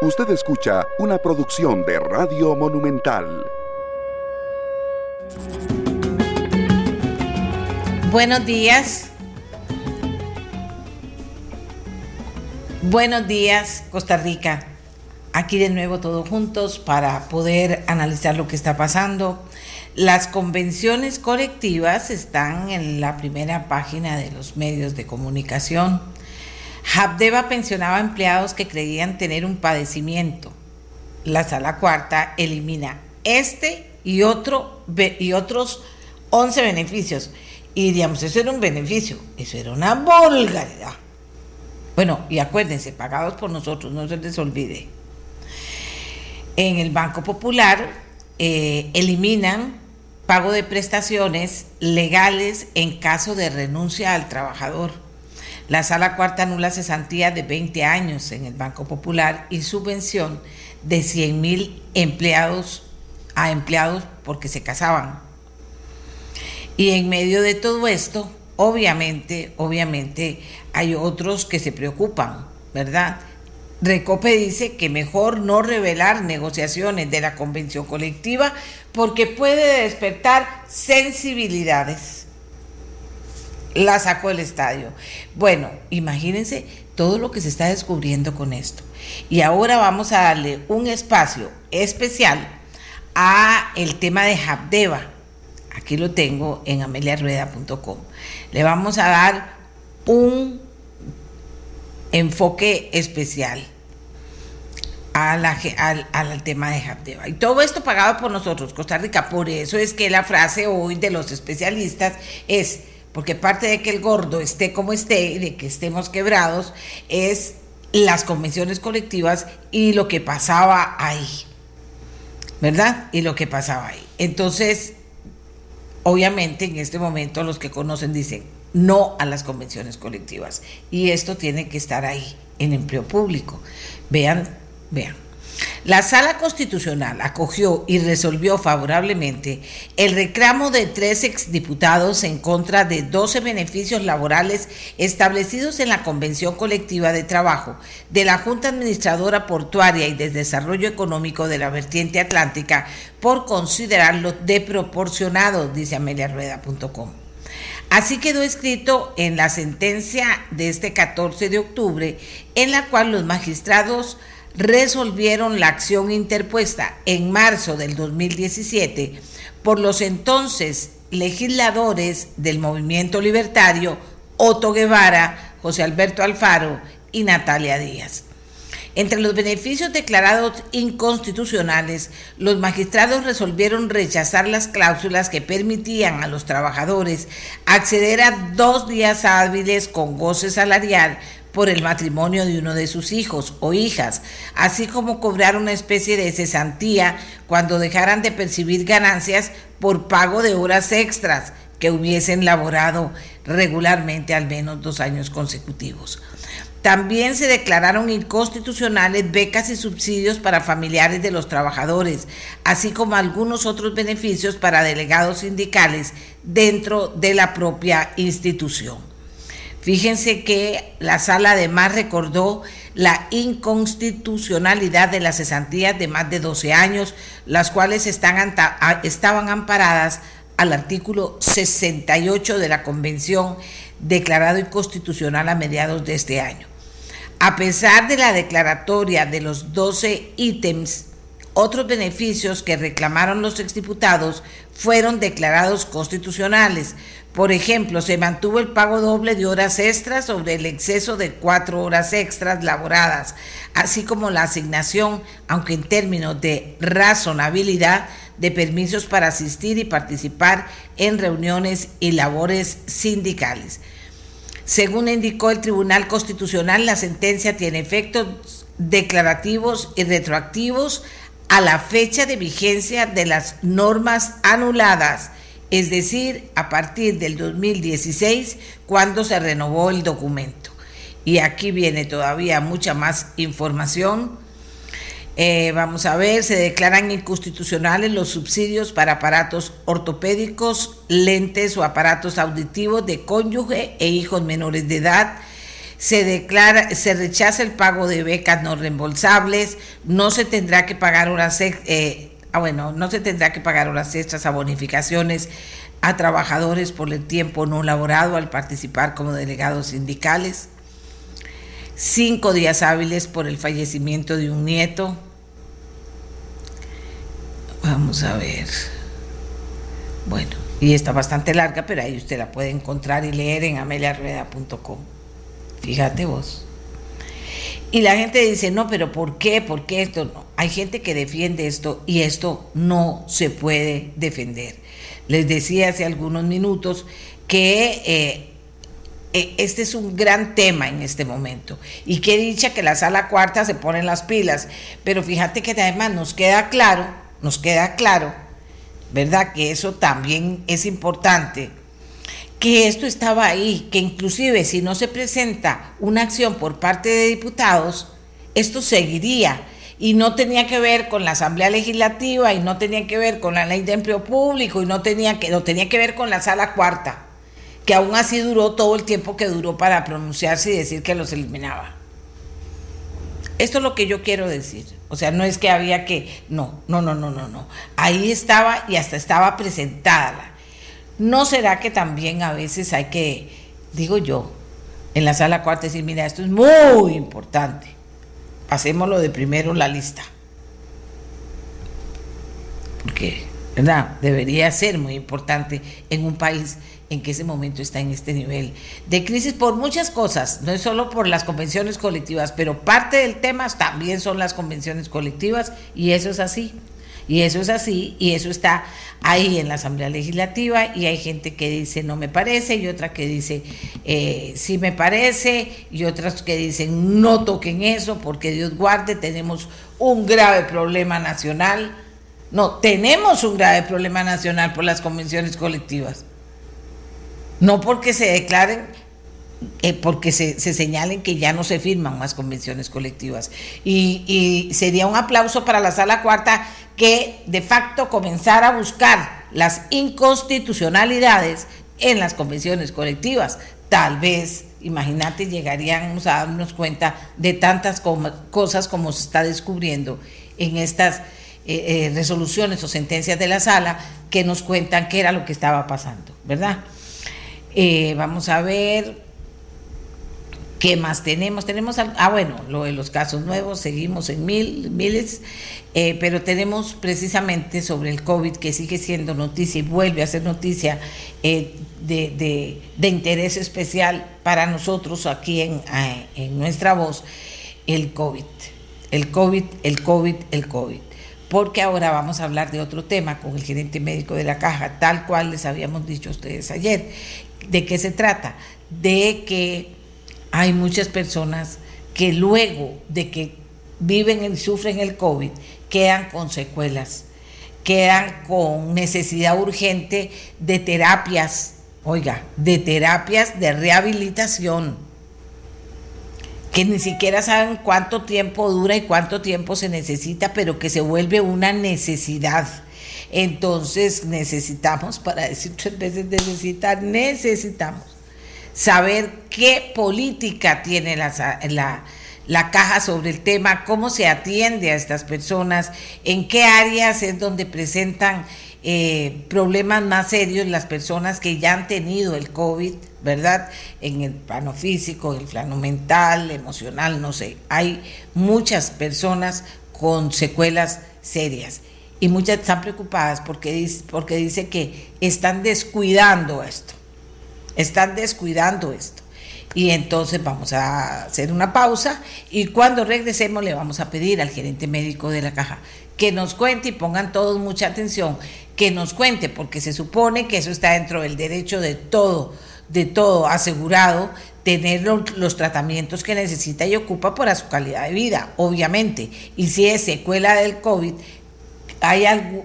Usted escucha una producción de Radio Monumental. Buenos días. Buenos días, Costa Rica. Aquí de nuevo todos juntos para poder analizar lo que está pasando. Las convenciones colectivas están en la primera página de los medios de comunicación. Habdeba pensionaba empleados que creían tener un padecimiento. La sala cuarta elimina este y, otro, y otros 11 beneficios. Y digamos, eso era un beneficio, eso era una vulgaridad. Bueno, y acuérdense, pagados por nosotros, no se les olvide. En el Banco Popular eh, eliminan pago de prestaciones legales en caso de renuncia al trabajador la sala cuarta anula cesantía de 20 años en el Banco Popular y subvención de 100 mil empleados a empleados porque se casaban. Y en medio de todo esto, obviamente, obviamente hay otros que se preocupan, ¿verdad? Recope dice que mejor no revelar negociaciones de la convención colectiva porque puede despertar sensibilidades la sacó del estadio. Bueno, imagínense todo lo que se está descubriendo con esto. Y ahora vamos a darle un espacio especial a el tema de Habdeba. Aquí lo tengo en ameliarrueda.com. Le vamos a dar un enfoque especial al, al, tema de Habdeba. Y todo esto pagado por nosotros, Costa Rica. Por eso es que la frase hoy de los especialistas es porque parte de que el gordo esté como esté y de que estemos quebrados es las convenciones colectivas y lo que pasaba ahí, ¿verdad? Y lo que pasaba ahí. Entonces, obviamente en este momento los que conocen dicen no a las convenciones colectivas y esto tiene que estar ahí en empleo público. Vean, vean. La Sala Constitucional acogió y resolvió favorablemente el reclamo de tres exdiputados en contra de 12 beneficios laborales establecidos en la Convención Colectiva de Trabajo de la Junta Administradora Portuaria y de Desarrollo Económico de la Vertiente Atlántica por considerarlo proporcionado, dice ameliarueda.com. Así quedó escrito en la sentencia de este 14 de octubre, en la cual los magistrados resolvieron la acción interpuesta en marzo del 2017 por los entonces legisladores del movimiento libertario Otto Guevara, José Alberto Alfaro y Natalia Díaz. Entre los beneficios declarados inconstitucionales, los magistrados resolvieron rechazar las cláusulas que permitían a los trabajadores acceder a dos días hábiles con goce salarial por el matrimonio de uno de sus hijos o hijas, así como cobrar una especie de cesantía cuando dejaran de percibir ganancias por pago de horas extras que hubiesen laborado regularmente al menos dos años consecutivos. También se declararon inconstitucionales becas y subsidios para familiares de los trabajadores, así como algunos otros beneficios para delegados sindicales dentro de la propia institución. Fíjense que la sala además recordó la inconstitucionalidad de las cesantías de más de 12 años, las cuales estaban amparadas al artículo 68 de la Convención declarado inconstitucional a mediados de este año. A pesar de la declaratoria de los 12 ítems, otros beneficios que reclamaron los exdiputados fueron declarados constitucionales, por ejemplo, se mantuvo el pago doble de horas extras sobre el exceso de cuatro horas extras laboradas, así como la asignación, aunque en términos de razonabilidad, de permisos para asistir y participar en reuniones y labores sindicales. Según indicó el Tribunal Constitucional, la sentencia tiene efectos declarativos y retroactivos a la fecha de vigencia de las normas anuladas es decir, a partir del 2016, cuando se renovó el documento. Y aquí viene todavía mucha más información. Eh, vamos a ver, se declaran inconstitucionales los subsidios para aparatos ortopédicos, lentes o aparatos auditivos de cónyuge e hijos menores de edad. Se declara, se rechaza el pago de becas no reembolsables, no se tendrá que pagar horas, eh, ah, bueno, no se tendrá que pagar horas extras a bonificaciones a trabajadores por el tiempo no laborado al participar como delegados sindicales, cinco días hábiles por el fallecimiento de un nieto. Vamos a ver. Bueno, y está bastante larga, pero ahí usted la puede encontrar y leer en ameliarrueda.com. Fíjate vos. Y la gente dice, no, pero ¿por qué? ¿Por qué esto? No. Hay gente que defiende esto y esto no se puede defender. Les decía hace algunos minutos que eh, eh, este es un gran tema en este momento. Y qué dicha que la sala cuarta se pone en las pilas. Pero fíjate que además nos queda claro, nos queda claro, ¿verdad? Que eso también es importante que esto estaba ahí, que inclusive si no se presenta una acción por parte de diputados, esto seguiría y no tenía que ver con la Asamblea Legislativa y no tenía que ver con la Ley de Empleo Público y no tenía que no tenía que ver con la Sala Cuarta, que aún así duró todo el tiempo que duró para pronunciarse y decir que los eliminaba. Esto es lo que yo quiero decir. O sea, no es que había que no, no, no, no, no, no. Ahí estaba y hasta estaba presentada ¿No será que también a veces hay que, digo yo, en la sala cuarta decir, mira, esto es muy importante, pasémoslo de primero la lista? Porque, ¿verdad? Debería ser muy importante en un país en que ese momento está en este nivel de crisis por muchas cosas, no es solo por las convenciones colectivas, pero parte del tema también son las convenciones colectivas y eso es así. Y eso es así, y eso está ahí en la Asamblea Legislativa, y hay gente que dice no me parece, y otra que dice eh, sí me parece, y otras que dicen no toquen eso, porque Dios guarde, tenemos un grave problema nacional. No, tenemos un grave problema nacional por las convenciones colectivas. No porque se declaren eh, porque se, señalen que ya no se firman más convenciones colectivas. Y, sería un aplauso para la sala cuarta que de facto comenzara a buscar las inconstitucionalidades en las convenciones colectivas. Tal vez, imagínate, llegaríamos a darnos cuenta de tantas cosas como se está descubriendo en estas eh, eh, resoluciones o sentencias de la sala que nos cuentan qué era lo que estaba pasando, ¿verdad? vamos a ver, ¿Qué más tenemos? Tenemos, ah, bueno, lo de los casos nuevos, seguimos en mil, miles, eh, pero tenemos precisamente sobre el COVID, que sigue siendo noticia y vuelve a ser noticia eh, de, interés especial para nosotros aquí en, en nuestra voz, el COVID. El COVID, el COVID, el COVID. Porque ahora vamos a hablar de otro tema con el gerente médico de la caja, tal cual les habíamos dicho a ustedes ayer. ¿De qué se trata? De que hay muchas personas que luego de que viven y sufren el COVID quedan con secuelas, quedan con necesidad urgente de terapias, oiga, de terapias de rehabilitación, que ni siquiera saben cuánto tiempo dura y cuánto tiempo se necesita, pero que se vuelve una necesidad. Entonces necesitamos, para decir tres veces necesitar, necesitamos saber qué política tiene la, la, caja sobre el tema, cómo se atiende a estas personas, en qué áreas es donde presentan eh, problemas más serios las personas que ya han tenido el COVID, ¿verdad? En el plano físico, el plano mental, emocional, no sé. Hay muchas personas con secuelas serias y muchas están preocupadas porque porque dice que están descuidando esto están descuidando esto. Y entonces vamos a hacer una pausa y cuando regresemos le vamos a pedir al gerente médico de la caja que nos cuente y pongan todos mucha atención, que nos cuente, porque se supone que eso está dentro del derecho de todo, de todo asegurado, tener los, tratamientos que necesita y ocupa para su calidad de vida, obviamente. Y si es secuela del COVID, hay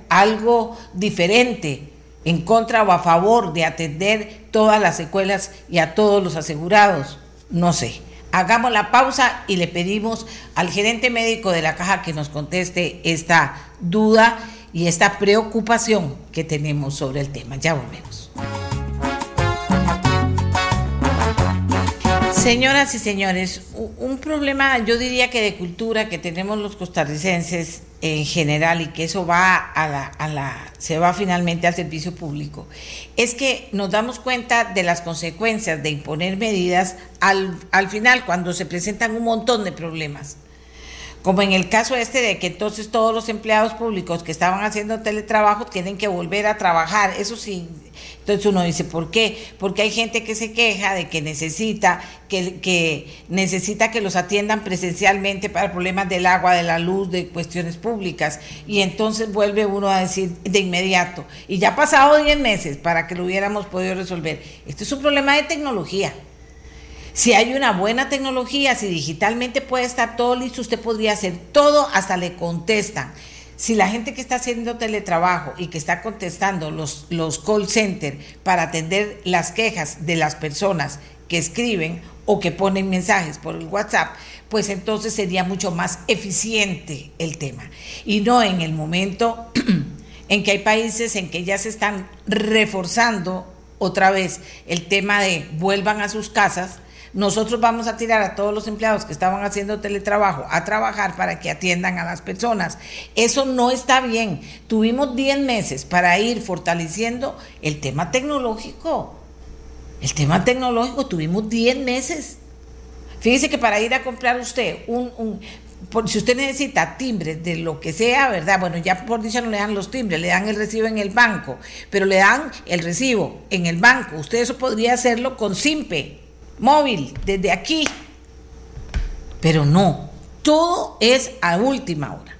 algo, diferente en contra o a favor de atender todas las secuelas y a todos los asegurados? No sé. Hagamos la pausa y le pedimos al gerente médico de la caja que nos conteste esta duda y esta preocupación que tenemos sobre el tema. Ya volvemos. Señoras y señores, un problema, yo diría que de cultura que tenemos los costarricenses en general y que eso va a la, a la, se va finalmente al servicio público, es que nos damos cuenta de las consecuencias de imponer medidas al, al final, cuando se presentan un montón de problemas como en el caso este de que entonces todos los empleados públicos que estaban haciendo teletrabajo tienen que volver a trabajar, eso sí, entonces uno dice, ¿por qué? Porque hay gente que se queja de que necesita que, necesita que los atiendan presencialmente para problemas del agua, de la luz, de cuestiones públicas, y entonces vuelve uno a decir de inmediato, y ya ha pasado 10 meses para que lo hubiéramos podido resolver. Esto es un problema de tecnología. Si hay una buena tecnología, si digitalmente puede estar todo listo, usted podría hacer todo, hasta le contestan. Si la gente que está haciendo teletrabajo y que está contestando los, los call centers para atender las quejas de las personas que escriben o que ponen mensajes por el WhatsApp, pues entonces sería mucho más eficiente el tema. Y no en el momento en que hay países en que ya se están reforzando otra vez el tema de vuelvan a sus casas nosotros vamos a tirar a todos los empleados que estaban haciendo teletrabajo a trabajar para que atiendan a las personas. Eso no está bien. Tuvimos 10 meses para ir fortaleciendo el tema tecnológico. El tema tecnológico, tuvimos 10 meses. Fíjese que para ir a comprar usted un, si usted necesita timbres de lo que sea, ¿verdad? Bueno, ya por dicha no le dan los timbres, le dan el recibo en el banco, pero le dan el recibo en el banco. Usted eso podría hacerlo con SIMPE, móvil, desde aquí. Pero no, todo es a última hora.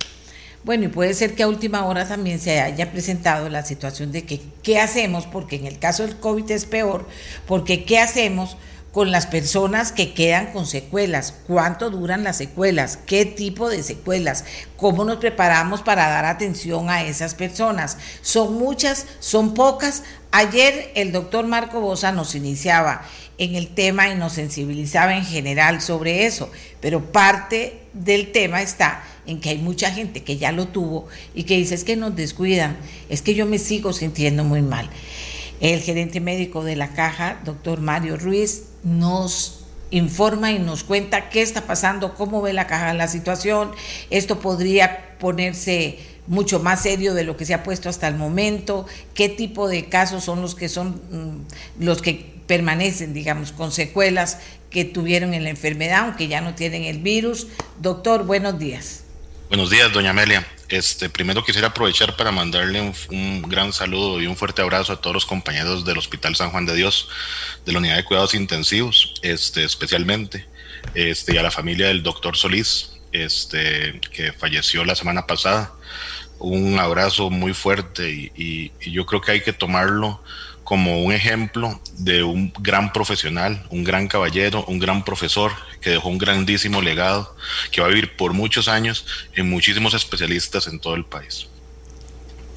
Bueno, y puede ser que a última hora también se haya presentado la situación de que qué hacemos, porque en el caso del COVID es peor, porque qué hacemos con las personas que quedan con secuelas, cuánto duran las secuelas, qué tipo de secuelas, cómo nos preparamos para dar atención a esas personas. Son muchas, son pocas. Ayer el doctor Marco Bosa nos iniciaba en el tema y nos sensibilizaba en general sobre eso, pero parte del tema está en que hay mucha gente que ya lo tuvo y que dice es que nos descuidan, es que yo me sigo sintiendo muy mal. El gerente médico de la caja, doctor Mario Ruiz, nos informa y nos cuenta qué está pasando, cómo ve la caja la situación. Esto podría ponerse mucho más serio de lo que se ha puesto hasta el momento, qué tipo de casos son los que son mm, los que permanecen, digamos, con secuelas que tuvieron en la enfermedad, aunque ya no tienen el virus. Doctor, buenos días. Buenos días, doña Amelia. Este, primero quisiera aprovechar para mandarle un, gran saludo y un fuerte abrazo a todos los compañeros del Hospital San Juan de Dios, de la Unidad de Cuidados Intensivos, este, especialmente, este, y a la familia del doctor Solís, este, que falleció la semana pasada. Un abrazo muy fuerte y yo creo que hay que tomarlo como un ejemplo de un gran profesional, un gran caballero, un gran profesor que dejó un grandísimo legado que va a vivir por muchos años en muchísimos especialistas en todo el país.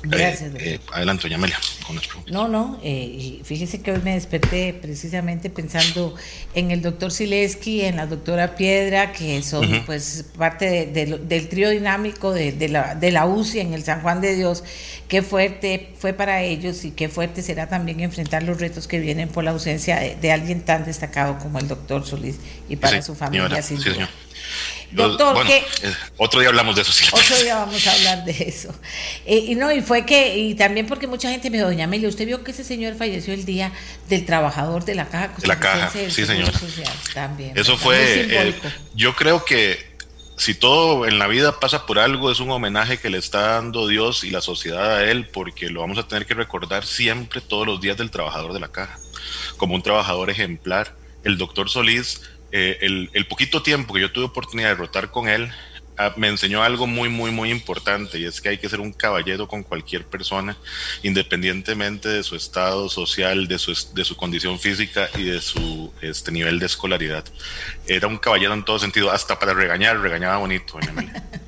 Gracias. Eh, eh, adelante, doña Amelia, con las preguntas. No, no, eh, fíjese que hoy me desperté precisamente pensando en el doctor Sileski, en la doctora Piedra, que son pues parte del trío dinámico de, la, de la UCI en el San Juan de Dios. Qué fuerte fue para ellos y qué fuerte será también enfrentar los retos que vienen por la ausencia de, alguien tan destacado como el doctor Solís y para su familia. sí, señor. Doctor, eh, otro día hablamos de eso. Otro día vamos a hablar de eso. Eh, y no, y fue que, y también porque mucha gente me dijo, doña Amelia, usted vio que ese señor falleció el día del trabajador de la caja. De la caja, sí, señor. también. Eso fue, eh, yo creo que si todo en la vida pasa por algo, es un homenaje que le está dando Dios y la sociedad a él, porque lo vamos a tener que recordar siempre, todos los días del trabajador de la caja, como un trabajador ejemplar. El doctor Solís eh, el, poquito tiempo que yo tuve oportunidad de rotar con él, ah, me enseñó algo muy, muy, muy importante y es que hay que ser un caballero con cualquier persona, independientemente de su estado social, de su, de su condición física y de su este, nivel de escolaridad. Era un caballero en todo sentido, hasta para regañar, regañaba bonito.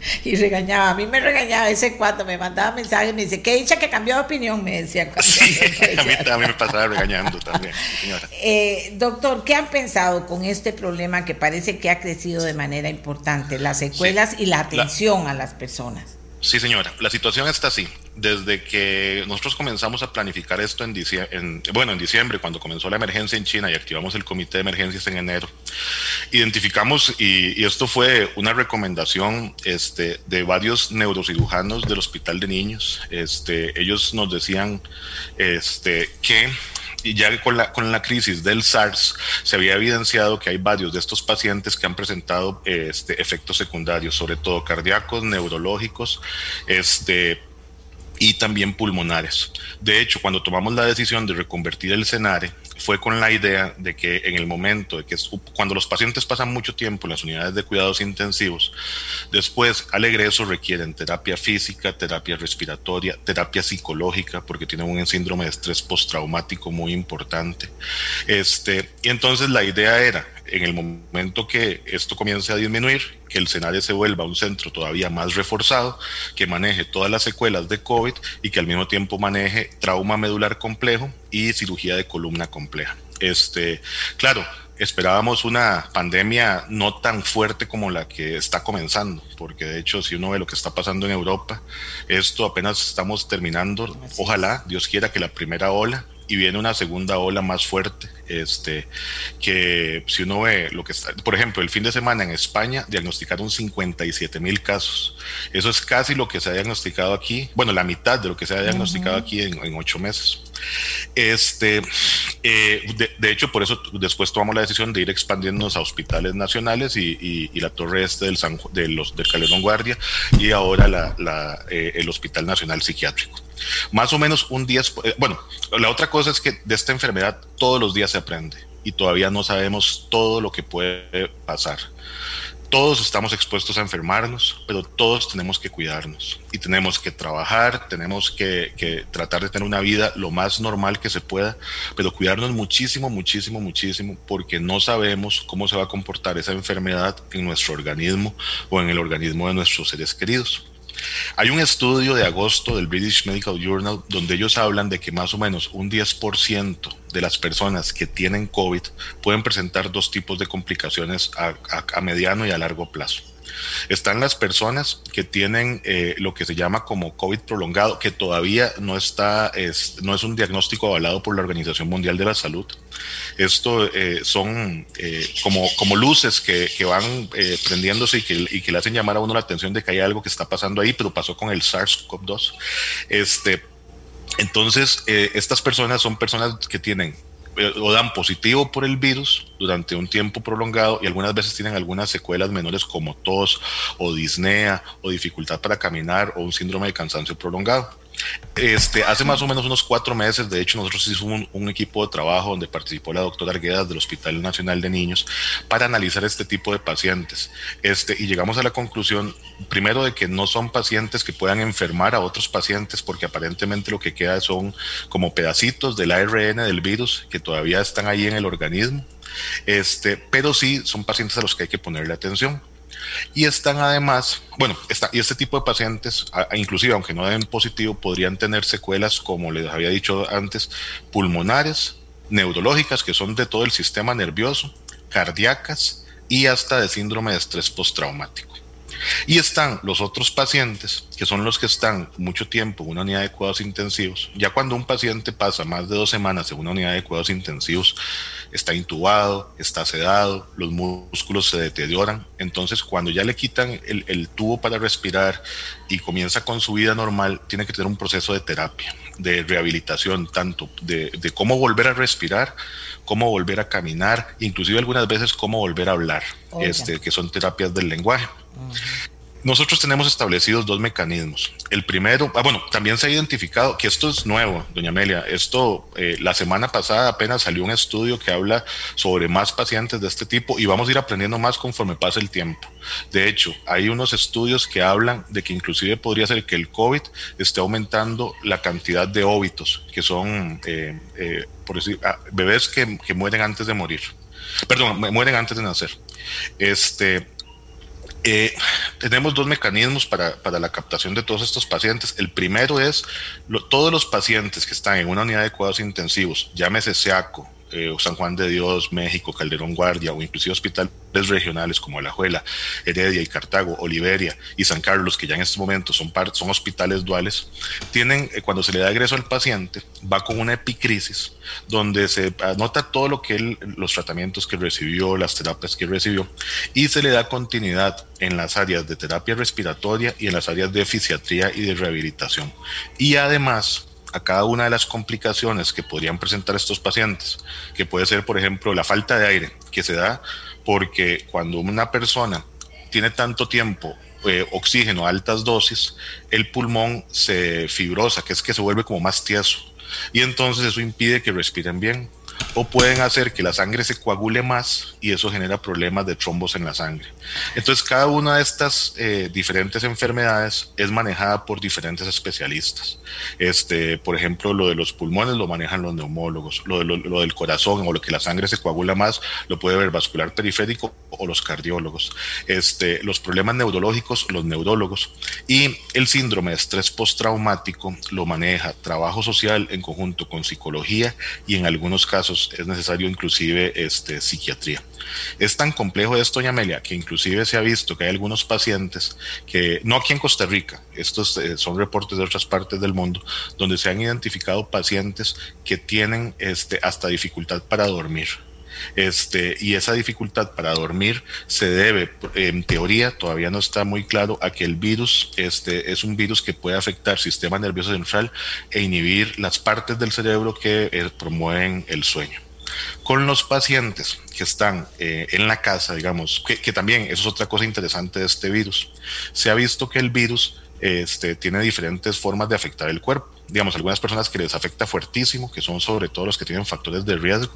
y regañaba. A mí me regañaba ese cuando me mandaba mensajes, me dice, qué dicha que cambió de opinión, me decía. a, mí, también me pasaba regañando también, señora. Eh, doctor, ¿qué han pensado con este problema que parece que ha crecido de manera importante, las secuelas y la atención a las personas? Sí, señora. La situación está así. desde que nosotros comenzamos a planificar esto en, en, bueno, en diciembre, cuando comenzó la emergencia en China y activamos el comité de emergencias en enero, identificamos, y, esto fue una recomendación este, de varios neurocirujanos del Hospital de Niños, este, ellos nos decían este, que y ya con la, con la crisis del SARS se había evidenciado que hay varios de estos pacientes que han presentado este, efectos secundarios, sobre todo cardíacos, neurológicos, este, y también pulmonares. De hecho, cuando tomamos la decisión de reconvertir el CENARE, fue con la idea de que en el momento de que cuando los pacientes pasan mucho tiempo en las unidades de cuidados intensivos, después al egreso requieren terapia física, terapia respiratoria, terapia psicológica, porque tienen un síndrome de estrés postraumático muy importante. Este, y entonces la idea era en el momento que esto comience a disminuir, que el SENARE se vuelva un centro todavía más reforzado, que maneje todas las secuelas de COVID y que al mismo tiempo maneje trauma medular complejo y cirugía de columna compleja. Este, claro, esperábamos una pandemia no tan fuerte como la que está comenzando, porque de hecho si uno ve lo que está pasando en Europa, esto apenas estamos terminando, ojalá Dios quiera que la primera ola y viene una segunda ola más fuerte este, que si uno ve lo que está, por ejemplo, el fin de semana en España diagnosticaron 57 mil casos. Eso es casi lo que se ha diagnosticado aquí, bueno, la mitad de lo que se ha diagnosticado aquí en, ocho meses. Este, eh, de, hecho, por eso después tomamos la decisión de ir expandiéndonos a hospitales nacionales y, la torre este del, San, de los, del Calderón Guardia y ahora la, eh, el Hospital Nacional Psiquiátrico. Más o menos un 10, eh, bueno, la otra cosa es que de esta enfermedad todos los días se aprende y todavía no sabemos todo lo que puede pasar. Todos estamos expuestos a enfermarnos, pero todos tenemos que cuidarnos y tenemos que trabajar, tenemos que, tratar de tener una vida lo más normal que se pueda, pero cuidarnos muchísimo, muchísimo, muchísimo, porque no sabemos cómo se va a comportar esa enfermedad en nuestro organismo o en el organismo de nuestros seres queridos. Hay un estudio de agosto del British Medical Journal donde ellos hablan de que más o menos un 10% de las personas que tienen COVID pueden presentar dos tipos de complicaciones a, mediano y a largo plazo. Están las personas que tienen eh, lo que se llama como COVID prolongado, que todavía no está, es, no es un diagnóstico avalado por la Organización Mundial de la Salud. Esto eh, son eh, como, como luces que, que van prendiéndose y que, y que, le hacen llamar a uno la atención de que hay algo que está pasando ahí, pero pasó con el SARS-CoV-2. Este, entonces, estas personas son personas que tienen o dan positivo por el virus durante un tiempo prolongado y algunas veces tienen algunas secuelas menores como tos o disnea o dificultad para caminar o un síndrome de cansancio prolongado. Este, hace más o menos unos cuatro meses, de hecho, nosotros hicimos un, equipo de trabajo donde participó la doctora Arguedas del Hospital Nacional de Niños para analizar este tipo de pacientes. Este, y llegamos a la conclusión, primero, de que no son pacientes que puedan enfermar a otros pacientes, porque aparentemente lo que queda son como pedacitos del ARN del virus que todavía están ahí en el organismo. Este, pero sí son pacientes a los que hay que ponerle atención. Y están además, bueno, y este tipo de pacientes, inclusive aunque no den positivo, podrían tener secuelas, como les había dicho antes, pulmonares, neurológicas, que son de todo el sistema nervioso, cardíacas y hasta de síndrome de estrés postraumático. Y están los otros pacientes, que son los que están mucho tiempo en una unidad de cuidados intensivos. Ya cuando un paciente pasa más de dos semanas en una unidad de cuidados intensivos, está intubado, está sedado, los músculos se deterioran. Entonces, cuando ya le quitan el, tubo para respirar y comienza con su vida normal, tiene que tener un proceso de terapia, de rehabilitación, tanto de, cómo volver a respirar, cómo volver a caminar, inclusive algunas veces cómo volver a hablar, este, que son terapias del lenguaje. Nosotros tenemos establecidos dos mecanismos. El primero, ah, bueno, también se ha identificado que esto es nuevo, doña Amelia. Esto, eh, la semana pasada apenas salió un estudio que habla sobre más pacientes de este tipo y vamos a ir aprendiendo más conforme pase el tiempo. De hecho, hay unos estudios que hablan de que inclusive podría ser que el COVID esté aumentando la cantidad de óbitos, que son, eh, eh, por decir, ah, bebés que, que mueren antes de morir. Perdón, mueren antes de nacer. Este, eh, tenemos dos mecanismos para, la captación de todos estos pacientes. El primero es todos los pacientes que están en una unidad de cuidados intensivos, llámese SEACO, eh, San Juan de Dios, México, Calderón Guardia o inclusive hospitales regionales como Alajuela, Heredia y Cartago, Oliveria y San Carlos, que ya en estos momentos son, son hospitales duales, tienen, eh, cuando se le da egreso al paciente, va con una epicrisis donde se anota todo lo que los tratamientos que recibió, las terapias que recibió, y se le da continuidad en las áreas de terapia respiratoria y en las áreas de fisiatría y de rehabilitación. Y además, a cada una de las complicaciones que podrían presentar estos pacientes, que puede ser, por ejemplo, la falta de aire, que se da porque cuando una persona tiene tanto tiempo eh, oxígeno a altas dosis, el pulmón se fibrosa, que es que se vuelve como más tieso. Y entonces eso impide que respiren bien o pueden hacer que la sangre se coagule más y eso genera problemas de trombos en la sangre. Entonces, cada una de estas eh, diferentes enfermedades es manejada por diferentes especialistas. Este, por ejemplo, lo de los pulmones lo manejan los neumólogos, lo, de lo, del corazón o lo que la sangre se coagula más lo puede ver vascular periférico o los cardiólogos. Este, los problemas neurológicos, los neurólogos. Y el síndrome de estrés postraumático lo maneja trabajo social en conjunto con psicología y en algunos casos es necesario inclusive este, psiquiatría. Es tan complejo esto, doña Amelia, que inclusive se ha visto que hay algunos pacientes que, no aquí en Costa Rica, estos eh, son reportes de otras partes del mundo, donde se han identificado pacientes que tienen este, hasta dificultad para dormir. Este, y esa dificultad para dormir se debe, en teoría, todavía no está muy claro, a que el virus este, es un virus que puede afectar el sistema nervioso central e inhibir las partes del cerebro que eh, promueven el sueño con los pacientes que están eh, en la casa, digamos, que, también eso es otra cosa interesante de este virus. Se ha visto que el virus este, tiene diferentes formas de afectar el cuerpo. Digamos, algunas personas que les afecta fuertísimo, que son sobre todo los que tienen factores de riesgo,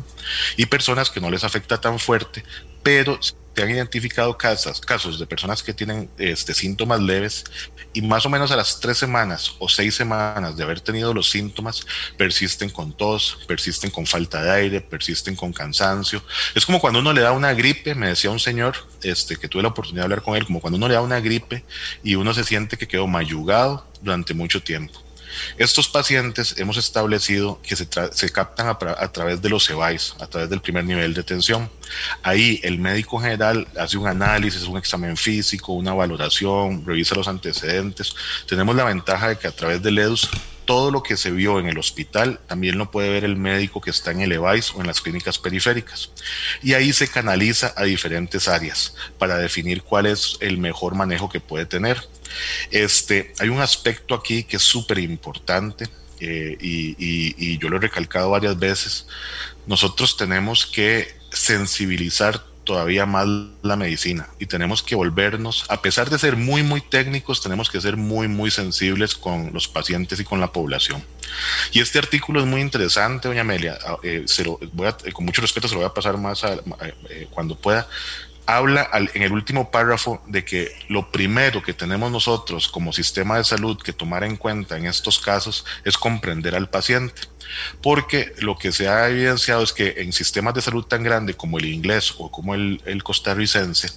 y personas que no les afecta tan fuerte, pero se han identificado casos, casos de personas que tienen este, síntomas leves y más o menos a las tres semanas o seis semanas de haber tenido los síntomas persisten con tos, persisten con falta de aire, persisten con cansancio. Es como cuando uno le da una gripe, me decía un señor este, que tuve la oportunidad de hablar con él, como cuando uno le da una gripe y uno se siente que quedó mayugado durante mucho tiempo. Estos pacientes hemos establecido que se, captan a, través de los CEBAIS, a través del primer nivel de tensión. Ahí el médico general hace un análisis, un examen físico, una valoración, revisa los antecedentes. Tenemos la ventaja de que a través del EDUS todo lo que se vio en el hospital también lo puede ver el médico que está en el EVAIS o en las clínicas periféricas. Y ahí se canaliza a diferentes áreas para definir cuál es el mejor manejo que puede tener. Este, hay un aspecto aquí que es súper importante eh, y, yo lo he recalcado varias veces. Nosotros tenemos que sensibilizar todavía más la medicina y tenemos que volvernos, a pesar de ser muy, muy técnicos, tenemos que ser muy, muy sensibles con los pacientes y con la población. Y este artículo es muy interesante, doña Amelia, ah, eh, a, con mucho respeto se lo voy a pasar más eh, cuando pueda, habla en el último párrafo de que lo primero que tenemos nosotros como sistema de salud que tomar en cuenta en estos casos es comprender al paciente. Porque lo que se ha evidenciado es que en sistemas de salud tan grandes como el inglés o como el, costarricense,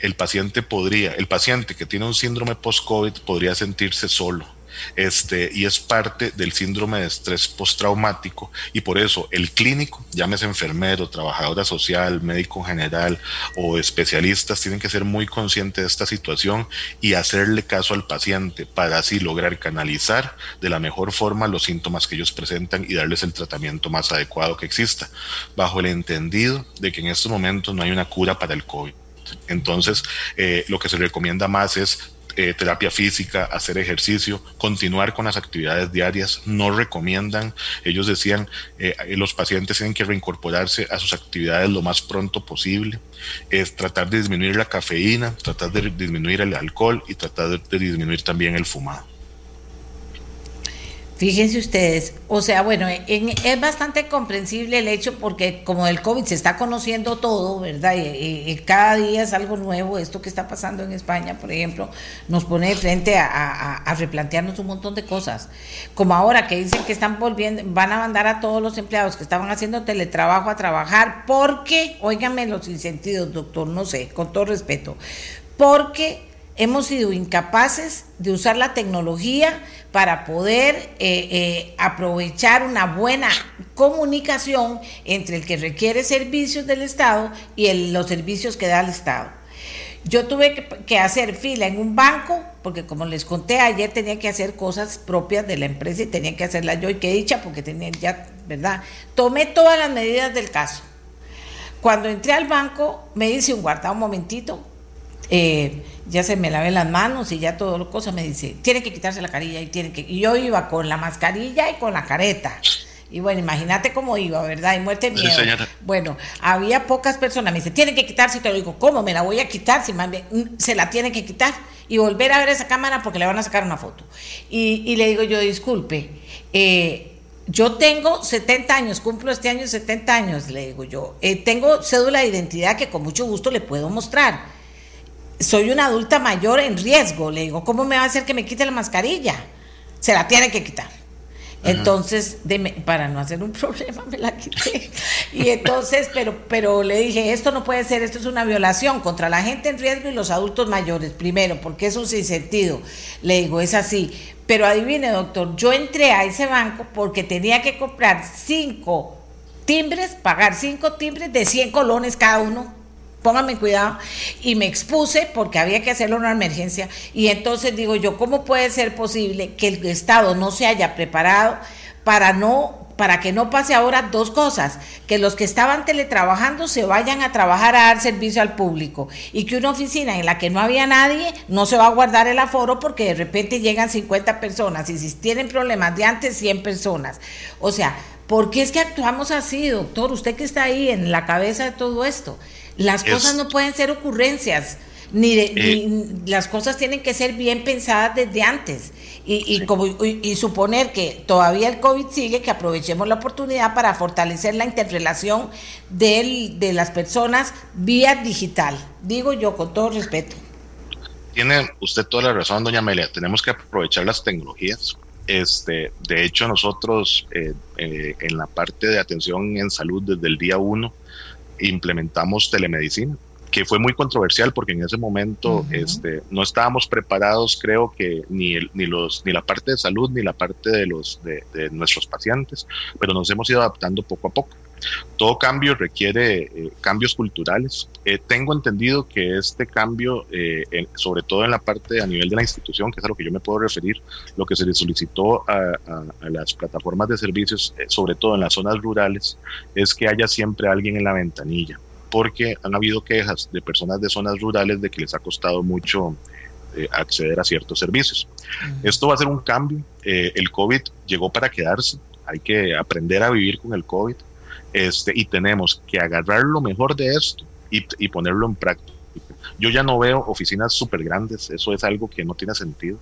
el paciente podría, el paciente que tiene un síndrome post-COVID podría sentirse solo este, y es parte del síndrome de estrés postraumático y por eso el clínico, llámese enfermero, trabajadora social, médico general o especialistas, tienen que ser muy conscientes de esta situación y hacerle caso al paciente para así lograr canalizar de la mejor forma los síntomas que ellos presentan y darles el tratamiento más adecuado que exista, bajo el entendido de que en estos momentos no hay una cura para el COVID. Entonces, eh, lo que se recomienda más es eh, terapia física, hacer ejercicio, continuar con las actividades diarias. No recomiendan, ellos decían, eh, los pacientes tienen que reincorporarse a sus actividades lo más pronto posible. Es tratar de disminuir la cafeína, tratar de disminuir el alcohol y tratar de disminuir también el fumado. Fíjense ustedes, o sea, bueno, es bastante comprensible el hecho porque como el COVID se está conociendo todo, ¿verdad? Y, cada día es algo nuevo, esto que está pasando en España, por ejemplo, nos pone de frente a, replantearnos un montón de cosas. Como ahora que dicen que están volviendo, van a mandar a todos los empleados que estaban haciendo teletrabajo a trabajar porque, óigame los insentidos, doctor, no sé, con todo respeto, porque hemos sido incapaces de usar la tecnología para poder eh, eh, aprovechar una buena comunicación entre el que requiere servicios del Estado y los servicios que da el Estado. Yo tuve que, hacer fila en un banco, porque como les conté ayer, tenía que hacer cosas propias de la empresa y tenía que hacerlas yo, y qué dicha, porque tenía ya, ¿verdad? Tomé todas las medidas del caso. Cuando entré al banco, me dice un guarda un momentito, eh, ya se me lavé las manos y ya todo lo cosa, me dice, tiene que quitarse la carilla y tiene que... Y yo iba con la mascarilla y con la careta. Y bueno, imagínate cómo iba, ¿verdad? Y muerte miedo. bueno, había pocas personas. Me dice, tiene que quitarse. Y te lo digo, ¿cómo? Me la voy a quitar. Si más bien, mm, se la tiene que quitar. Y volver a ver esa cámara porque le van a sacar una foto. Y, le digo yo, disculpe, eh, yo tengo 70 años, cumplo este año 70 años, le digo yo. Eh, tengo cédula de identidad que con mucho gusto le puedo mostrar. Soy una adulta mayor en riesgo. Le digo, ¿cómo me va a hacer que me quite la mascarilla? Se la tiene que quitar. Entonces, para no hacer un problema, me la quité. Y entonces, pero, pero le dije, esto no puede ser, esto es una violación contra la gente en riesgo y los adultos mayores, primero, porque es un sinsentido. Le digo, es así. Pero adivine, doctor, yo entré a ese banco porque tenía que comprar cinco timbres, pagar cinco timbres de 100 colones cada uno póngame cuidado, y me expuse porque había que hacerlo una emergencia. Y entonces digo yo, ¿cómo puede ser posible que el Estado no se haya preparado para no para que no pase ahora dos cosas, que los que estaban teletrabajando se vayan a trabajar a dar servicio al público y que una oficina en la que no había nadie no se va a guardar el aforo porque de repente llegan 50 personas y si tienen problemas de antes 100 personas. O sea, ¿por qué es que actuamos así, doctor? Usted que está ahí en la cabeza de todo esto. Las cosas no pueden ser ocurrencias, ni, eh, las cosas tienen que ser bien pensadas desde antes. Y, como, y, suponer que todavía el COVID sigue, que aprovechemos la oportunidad para fortalecer la interrelación de las personas vía digital. Digo yo con todo respeto. Tiene usted toda la razón, doña Amelia. Tenemos que aprovechar las tecnologías. Este, de hecho, nosotros eh, eh, en la parte de atención en salud desde el día uno, implementamos telemedicina, que fue muy controversial porque en ese momento este, no estábamos preparados, creo que ni, ni, los, ni la parte de salud ni la parte de, los, de, nuestros pacientes, pero nos hemos ido adaptando poco a poco. Todo cambio requiere eh, cambios culturales. Eh, tengo entendido que este cambio, eh, sobre todo en la parte a nivel de la institución, que es a lo que yo me puedo referir, lo que se le solicitó a, a las plataformas de servicios, sobre todo en las zonas rurales, es que haya siempre alguien en la ventanilla, porque han habido quejas de personas de zonas rurales de que les ha costado mucho acceder a ciertos servicios. Esto va a ser un cambio. el COVID llegó para quedarse. Hay que aprender a vivir con el COVID. Este, y tenemos que agarrar lo mejor de esto y, ponerlo en práctica. Yo ya no veo oficinas súper grandes, eso es algo que no tiene sentido.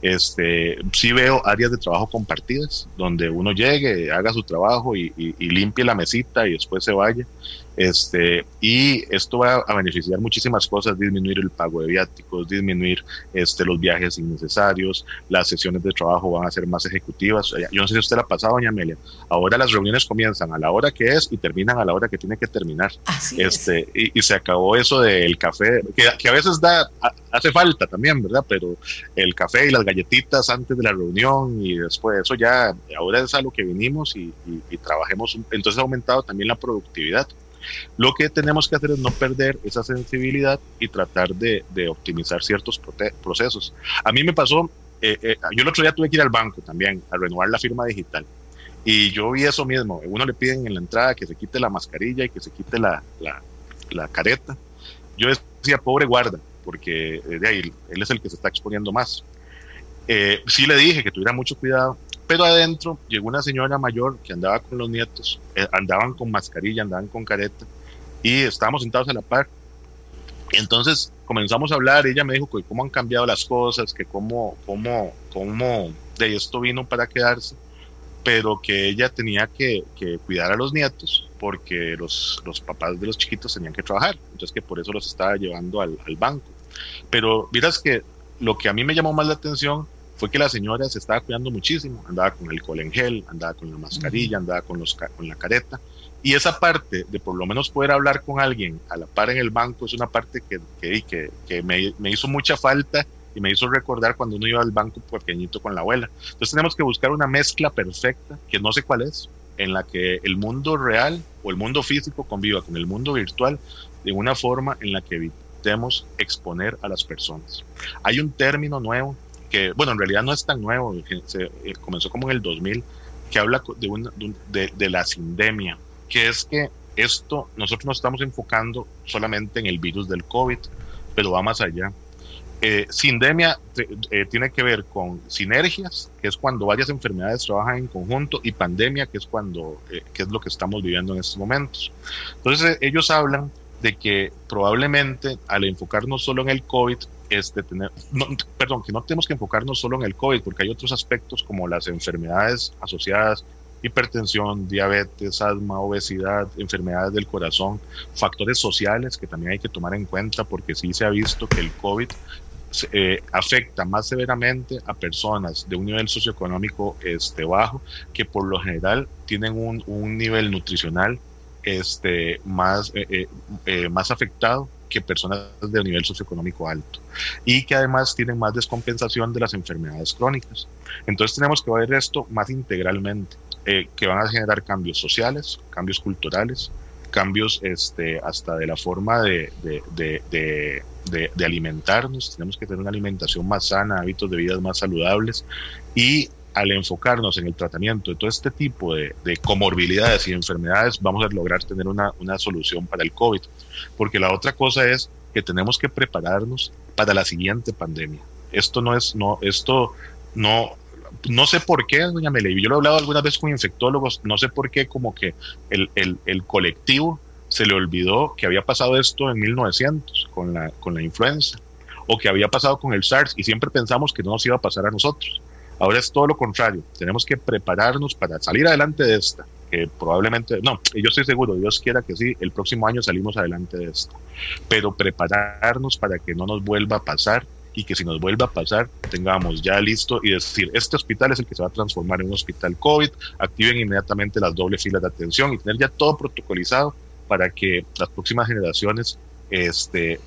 Este, sí veo áreas de trabajo compartidas, donde uno llegue, haga su trabajo y, y limpie la mesita y después se vaya. Este, y esto va a beneficiar muchísimas cosas, disminuir el pago de viáticos, disminuir este, los viajes innecesarios, las sesiones de trabajo van a ser más ejecutivas. Yo no sé si usted la ha pasado, doña Amelia. Ahora las reuniones comienzan a la hora que es y terminan a la hora que tiene que terminar. este, Y, se acabó eso del café, que, a veces da, hace falta también, ¿verdad? Pero el café y las galletitas antes de la reunión y después, eso ya, ahora es a lo que vinimos y, y trabajemos. Entonces ha aumentado también la productividad. Lo que tenemos que hacer es no perder esa sensibilidad y tratar de, optimizar ciertos procesos. A mí me pasó, eh, eh, yo el otro día tuve que ir al banco también a renovar la firma digital. Y yo vi eso mismo. Uno le piden en la entrada que se quite la mascarilla y que se quite la, careta. Yo decía, pobre guarda, porque eh, de ahí, él es el que se está exponiendo más. sí le dije que tuviera mucho cuidado pero adentro llegó una señora mayor que andaba con los nietos, eh, andaban con mascarilla, andaban con careta, y estábamos sentados a la par. Entonces comenzamos a hablar, ella me dijo que cómo han cambiado las cosas, que cómo, cómo, cómo de esto vino para quedarse, pero que ella tenía que, cuidar a los nietos porque los, los, papás de los chiquitos tenían que trabajar, entonces que por eso los estaba llevando al, al banco. Pero miras que lo que a mí me llamó más la atención fue que la señora se estaba cuidando muchísimo, andaba con el alcohol en gel, andaba con la mascarilla, andaba con, los, con la careta, Y esa parte de por lo menos poder hablar con alguien a la par en el banco es una parte que, que, que, me, me, hizo mucha falta y me hizo recordar cuando uno iba al banco pequeñito con la abuela. Entonces tenemos que buscar una mezcla perfecta, que no sé cuál es, en la que el mundo real o el mundo físico conviva con el mundo virtual de una forma en la que evitemos exponer a las personas. Hay un término nuevo que, bueno, en realidad no es tan nuevo, se, eh, comenzó como en el 2000, que habla de, una, de, de la sindemia que es que esto nosotros nos estamos enfocando solamente en el virus del COVID, pero va más allá. Eh, sindemia eh, tiene que ver con sinergias, que es cuando varias enfermedades trabajan en conjunto, y pandemia, que es cuando, eh, que es lo que estamos viviendo en estos momentos. Entonces ellos hablan de que probablemente al enfocarnos solo en el COVID, este, tener, perdón, que no tenemos que enfocarnos solo en el COVID, porque hay otros aspectos como las enfermedades asociadas hipertensión, diabetes, asma, obesidad, enfermedades del corazón, factores sociales que también hay que tomar en cuenta porque sí se ha visto que el COVID eh, afecta más severamente a personas de un nivel socioeconómico este, bajo que por lo general tienen un, un nivel nutricional este, más, eh, eh, más afectado que personas de nivel socioeconómico alto y que además tienen más descompensación de las enfermedades crónicas. Entonces tenemos que ver esto más integralmente. Eh, que van a generar cambios sociales, cambios culturales, cambios este, hasta de la forma de, de, alimentarnos. Tenemos que tener una alimentación más sana, hábitos de vida más saludables y al enfocarnos en el tratamiento de todo este tipo de, comorbilidades y enfermedades, vamos a lograr tener una, una solución para el COVID. Porque la otra cosa es que tenemos que prepararnos para la siguiente pandemia. Esto no es, no, esto no, no sé por qué, doña Mele, yo lo he hablado algunas veces con infectólogos, no sé por qué como que el, el, el, colectivo se le olvidó que había pasado esto en 1900 con la, con la influenza o que había pasado con el SARS y siempre pensamos que no nos iba a pasar a nosotros. Ahora es todo lo contrario, tenemos que prepararnos para salir adelante de esta, que probablemente, no, yo estoy seguro, Dios quiera que sí, el próximo año salimos adelante de esta, pero prepararnos para que no nos vuelva a pasar y que si nos vuelva a pasar tengamos ya listo y decir, este hospital es el que se va a transformar en un hospital COVID, activen inmediatamente las dobles filas de atención y tener ya todo protocolizado para que las próximas generaciones este,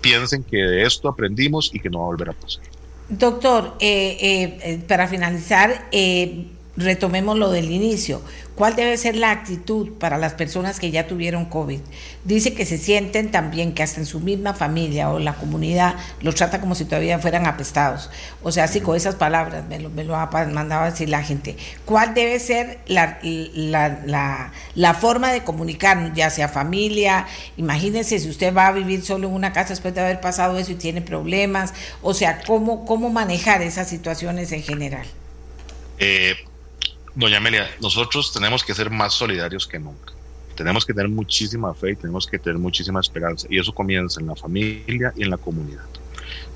piensen que de esto aprendimos y que no va a volver a pasar. Doctor, eh, eh, eh para finalizar, eh, retomemos lo del inicio. ¿Cuál debe ser la actitud para las personas que ya tuvieron COVID? Dice que se sienten también que hasta en su misma familia o la comunidad los trata como si todavía fueran apestados. O sea, así con esas palabras me lo, me ha mandado a decir la gente. ¿Cuál debe ser la, forma de comunicarnos, ya sea familia? Imagínense si usted va a vivir solo en una casa después de haber pasado eso y tiene problemas. O sea, ¿cómo, cómo manejar esas situaciones en general? Eh, Doña Amelia, nosotros tenemos que ser más solidarios que nunca. Tenemos que tener muchísima fe y tenemos que tener muchísima esperanza. Y eso comienza en la familia y en la comunidad.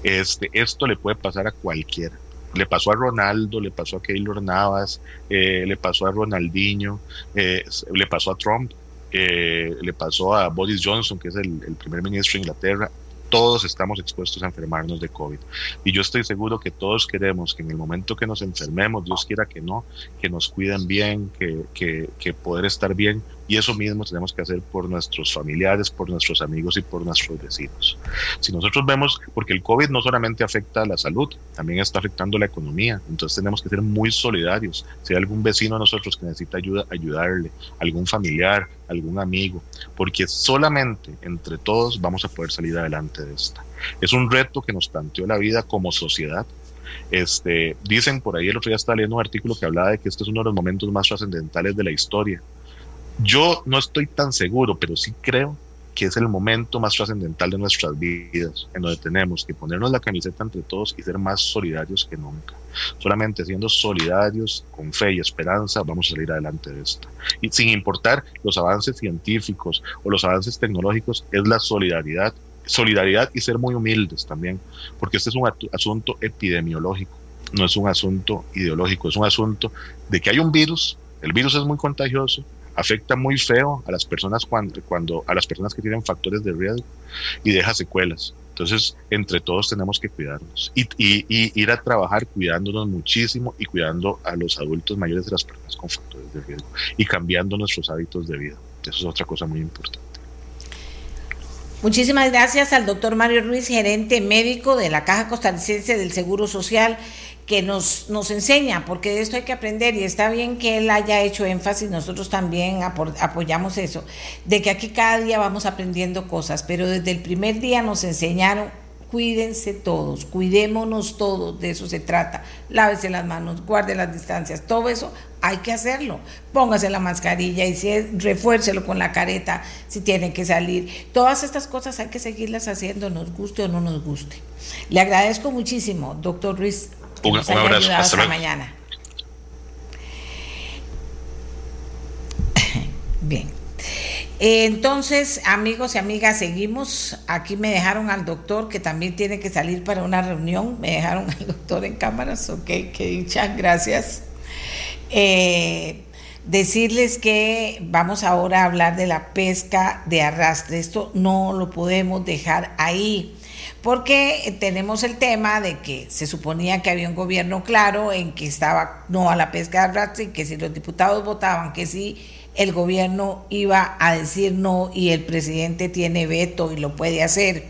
Este, esto le puede pasar a cualquiera. Le pasó a Ronaldo, le pasó a Keylor Navas, eh, le pasó a Ronaldinho, eh, le pasó a Trump, eh, le pasó a Boris Johnson, que es el, el primer ministro de Inglaterra todos estamos expuestos a enfermarnos de COVID. Y yo estoy seguro que todos queremos que en el momento que nos enfermemos, Dios quiera que no, que nos cuiden bien, que, que, que poder estar bien, y eso mismo tenemos que hacer por nuestros familiares, por nuestros amigos y por nuestros vecinos. Si nosotros vemos, porque el COVID no solamente afecta a la salud, también está afectando la economía, entonces tenemos que ser muy solidarios. Si hay algún vecino de nosotros que necesita ayuda, ayudarle, algún familiar, algún amigo, porque solamente entre todos vamos a poder salir adelante de esta. Es un reto que nos planteó la vida como sociedad, este, dicen por ahí, el otro día estaba leyendo un artículo que hablaba de que este es uno de los momentos más trascendentales de la historia. Yo no estoy tan seguro, pero sí creo que es el momento más trascendental de nuestras vidas, en donde tenemos que ponernos la camiseta entre todos y ser más solidarios que nunca. Solamente siendo solidarios, con fe y esperanza, vamos a salir adelante de esto. Y sin importar los avances científicos o los avances tecnológicos, es la solidaridad, solidaridad y ser muy humildes también, porque este es un asunto epidemiológico, no es un asunto ideológico, es un asunto de que hay un virus, el virus es muy contagioso, afecta muy feo a las personas cuando, cuando a las personas que tienen factores de riesgo y deja secuelas. Entonces, entre todos tenemos que cuidarnos y, y, ir a trabajar cuidándonos muchísimo y cuidando a los adultos mayores de las personas con factores de riesgo y cambiando nuestros hábitos de vida. Eso es otra cosa muy importante. Muchísimas gracias al doctor Mario Ruiz, gerente médico de la Caja Costarricense del Seguro Social, que nos, nos enseña, porque de esto hay que aprender y está bien que él haya hecho énfasis, nosotros también apoyamos eso, de que aquí cada día vamos aprendiendo cosas, pero desde el primer día nos enseñaron cuídense todos, cuidémonos todos, de eso se trata. Lávese las manos, guarde las distancias, todo eso hay que hacerlo. Póngase la mascarilla y si refuércelo con la careta si tiene que salir. Todas estas cosas hay que seguirlas haciendo, nos guste o no nos guste. Le agradezco muchísimo, doctor Ruiz. Un, abrazo. Hasta, mañana. Bien. Entonces, amigos y amigas, seguimos. Aquí me dejaron al doctor que también tiene que salir para una reunión. Me dejaron al doctor en cámaras. Ok, que dicha, gracias. Eh, decirles que vamos ahora a hablar de la pesca de arrastre. Esto no lo podemos dejar ahí porque tenemos el tema de que se suponía que había un gobierno claro en que estaba no a la pesca de arrastre que si los diputados votaban que sí, el gobierno iba a decir no y el presidente tiene veto y lo puede hacer.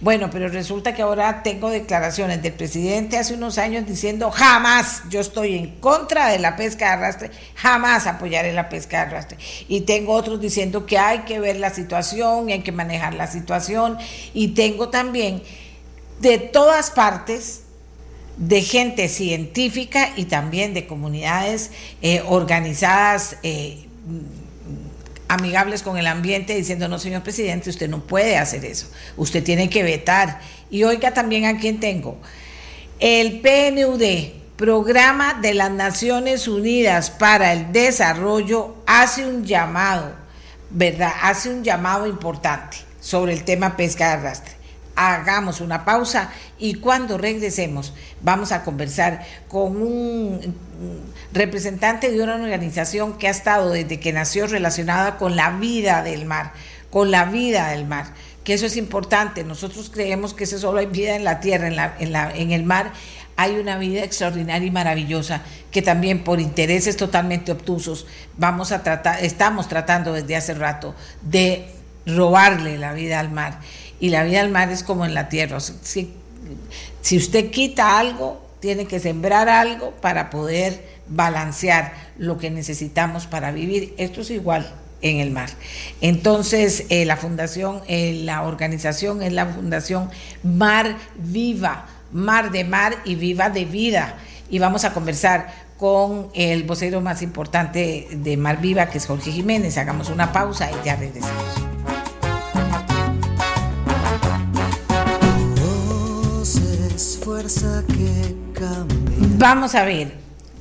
Bueno, pero resulta que ahora tengo declaraciones del presidente hace unos años diciendo jamás yo estoy en contra de la pesca de arrastre, jamás apoyaré la pesca de arrastre. Y tengo otros diciendo que hay que ver la situación y hay que manejar la situación. Y tengo también de todas partes de gente científica y también de comunidades eh, organizadas eh, amigables con el ambiente diciendo, no, señor presidente, usted no puede hacer eso, usted tiene que vetar. Y oiga también a quién tengo. El PNUD, Programa de las Naciones Unidas para el Desarrollo, hace un llamado, ¿verdad? Hace un llamado importante sobre el tema pesca de arrastre hagamos una pausa y cuando regresemos vamos a conversar con un representante de una organización que ha estado desde que nació relacionada con la vida del mar, con la vida del mar, que eso es importante. Nosotros creemos que eso solo hay vida en la tierra, en, la, en, la, en el mar hay una vida extraordinaria y maravillosa que también por intereses totalmente obtusos vamos a tratar, estamos tratando desde hace rato de robarle la vida al mar y la vida al mar es como en la tierra. Si, si usted quita algo, tiene que sembrar algo para poder balancear lo que necesitamos para vivir. Esto es igual en el mar. Entonces, eh, la fundación, eh, la organización es la fundación Mar Viva, Mar de Mar y Viva de Vida. Y vamos a conversar con el vocero más importante de Mar Viva, que es Jorge Jiménez. Hagamos una pausa y ya regresamos. Vamos a ver,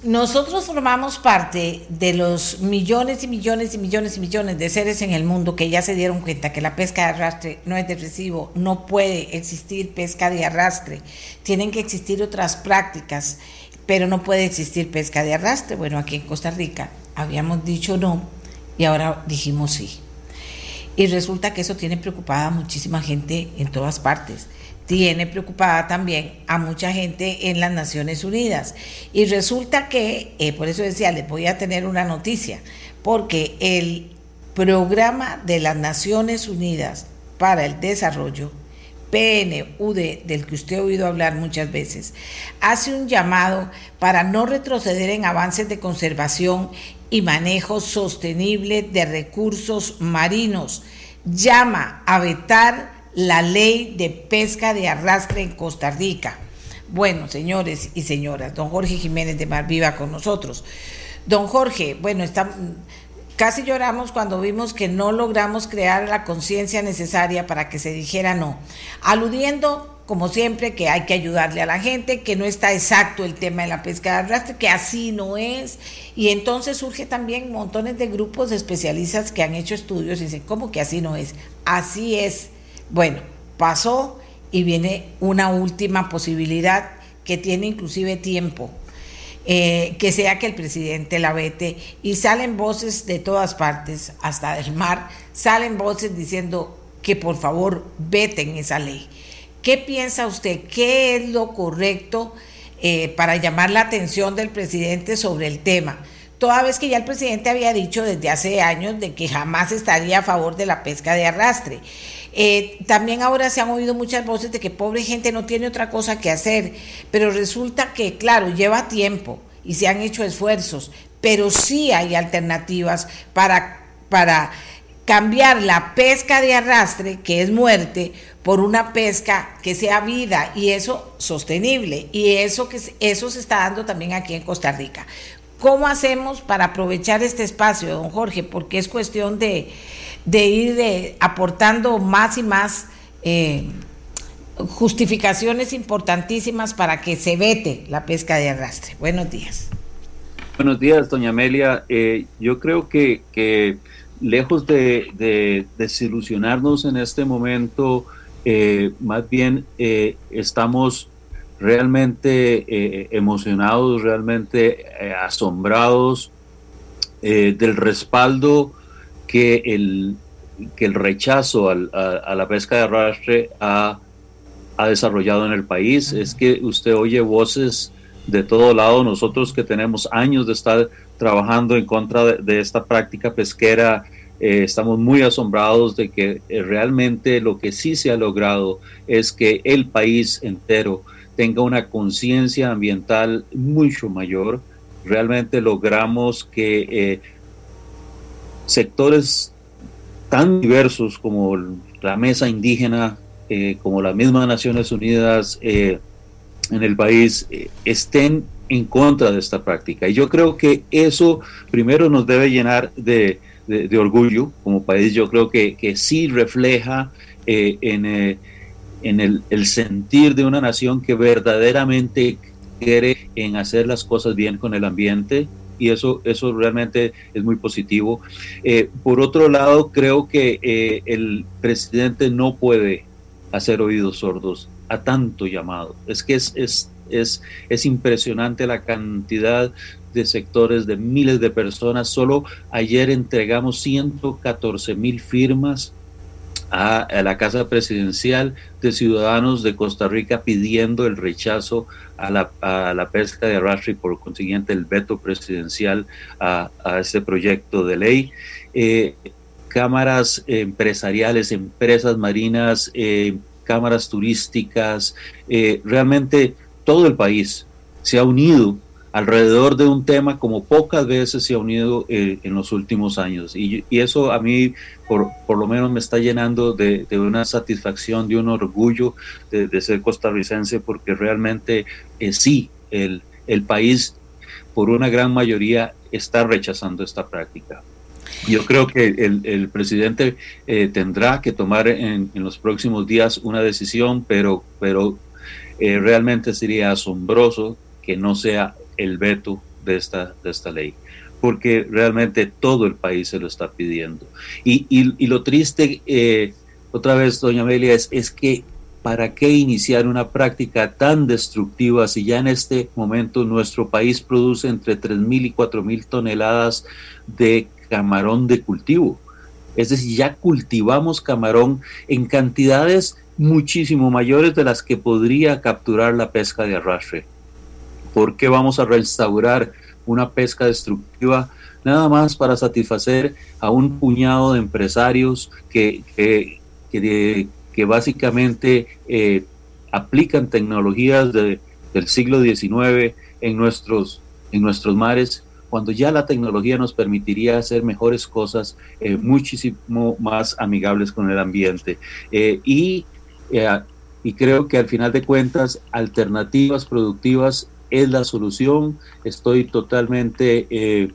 nosotros formamos parte de los millones y millones y millones y millones de seres en el mundo que ya se dieron cuenta que la pesca de arrastre no es depresivo, no puede existir pesca de arrastre, tienen que existir otras prácticas, pero no puede existir pesca de arrastre. Bueno, aquí en Costa Rica habíamos dicho no y ahora dijimos sí. Y resulta que eso tiene preocupada a muchísima gente en todas partes tiene preocupada también a mucha gente en las Naciones Unidas. Y resulta que, eh, por eso decía, les voy a tener una noticia, porque el programa de las Naciones Unidas para el Desarrollo, PNUD, del que usted ha oído hablar muchas veces, hace un llamado para no retroceder en avances de conservación y manejo sostenible de recursos marinos. Llama a vetar la ley de pesca de arrastre en Costa Rica. Bueno, señores y señoras, don Jorge Jiménez de Mar Viva con nosotros. Don Jorge, bueno, está, casi lloramos cuando vimos que no logramos crear la conciencia necesaria para que se dijera no, aludiendo como siempre, que hay que ayudarle a la gente, que no está exacto el tema de la pesca de arrastre, que así no es. Y entonces surge también montones de grupos de especialistas que han hecho estudios y dicen, ¿cómo que así no es? Así es. Bueno, pasó y viene una última posibilidad que tiene inclusive tiempo, eh, que sea que el presidente la vete y salen voces de todas partes, hasta del mar, salen voces diciendo que por favor veten esa ley. ¿Qué piensa usted? ¿Qué es lo correcto eh, para llamar la atención del presidente sobre el tema? toda vez que ya el presidente había dicho desde hace años de que jamás estaría a favor de la pesca de arrastre. Eh, también ahora se han oído muchas voces de que pobre gente no tiene otra cosa que hacer, pero resulta que, claro, lleva tiempo y se han hecho esfuerzos, pero sí hay alternativas para, para cambiar la pesca de arrastre, que es muerte, por una pesca que sea vida y eso sostenible. Y eso, que, eso se está dando también aquí en Costa Rica. ¿Cómo hacemos para aprovechar este espacio, don Jorge? Porque es cuestión de, ir eh, aportando más y más eh, justificaciones importantísimas para que se vete la pesca de arrastre. Buenos días. Buenos días, doña Amelia. Eh, yo creo que, que lejos de, desilusionarnos en este momento, más bien estamos realmente eh, emocionados, realmente eh, asombrados eh, del respaldo que el, que el rechazo a, la pesca de arrastre ha, desarrollado en el país. Es que usted oye voces de todo lado, nosotros que tenemos años de estar trabajando en contra de, esta práctica pesquera, estamos muy asombrados de que realmente lo que sí se ha logrado es que el país entero tenga una conciencia ambiental mucho mayor. Realmente logramos que eh, sectores tan diversos como la mesa indígena, eh, como las mismas Naciones Unidas eh, en el país, estén en contra de esta práctica. Y yo creo que eso primero nos debe llenar de, orgullo como país. Yo creo que, que sí refleja en en el, sentir de una nación que verdaderamente quiere en hacer las cosas bien con el ambiente y eso, eso realmente es muy positivo. Eh, por otro lado, creo que eh, el presidente no puede hacer oídos sordos a tanto llamado. Es que es, es, es, es impresionante la cantidad de sectores, de miles de personas. Solo ayer entregamos 114 mil firmas a, la Casa Presidencial de Ciudadanos de Costa Rica pidiendo el rechazo a la, pesca de arrastre y por consiguiente el veto presidencial a, este proyecto de ley. Eh, cámaras empresariales, empresas marinas, eh, cámaras turísticas, eh, realmente todo el país se ha unido alrededor de un tema como pocas veces se ha unido eh, en los últimos años. Y, eso a mí, por, por, lo menos, me está llenando de, una satisfacción, de un orgullo de, ser costarricense, porque realmente eh, sí, el, el país, por una gran mayoría, está rechazando esta práctica. Yo creo que el, presidente eh, tendrá que tomar en, en, los próximos días una decisión, pero, pero realmente sería asombroso que no sea el veto de esta, de esta ley, porque realmente todo el país se lo está pidiendo. Y, y, lo triste, eh, otra vez, doña Amelia, es, es que ¿para qué iniciar una práctica tan destructiva si ya en este momento nuestro país produce entre 3.000 y 4.000 toneladas de camarón de cultivo? Es decir, ya cultivamos camarón en cantidades muchísimo mayores de las que podría capturar la pesca de arrastre. ¿Por qué vamos a restaurar una pesca destructiva nada más para satisfacer a un puñado de empresarios que, que, básicamente eh, aplican tecnologías del siglo XIX en nuestros, en nuestros mares, cuando ya la tecnología nos permitiría hacer mejores cosas eh, muchísimo más amigables con el ambiente. Eh, y, y creo que al final de cuentas, alternativas productivas es la solución. Estoy totalmente eh,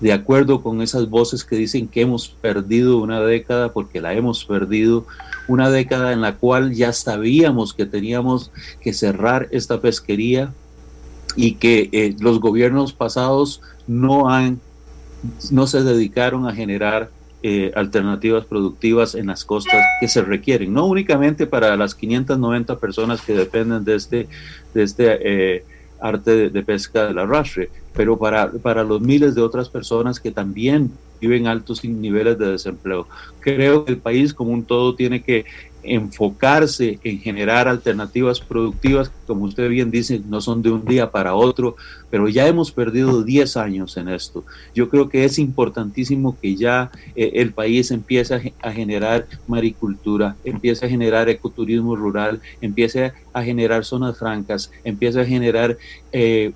de acuerdo con esas voces que dicen que hemos perdido una década, porque la hemos perdido, una década en la cual ya sabíamos que teníamos que cerrar esta pesquería y que eh, los gobiernos pasados no han no se dedicaron a generar eh, alternativas productivas en las costas que se requieren, no únicamente para las 590 personas que dependen de este, de este arte de, pesca del arrastre, pero para, para los miles de otras personas que también viven altos niveles de desempleo. Creo que el país como un todo tiene que enfocarse en generar alternativas productivas, como usted bien dice, no son de un día para otro, pero ya hemos perdido 10 años en esto. Yo creo que es importantísimo que ya eh, el país empiece a, generar maricultura, empiece a generar ecoturismo rural, empiece a generar zonas francas, empiece a generar... Eh,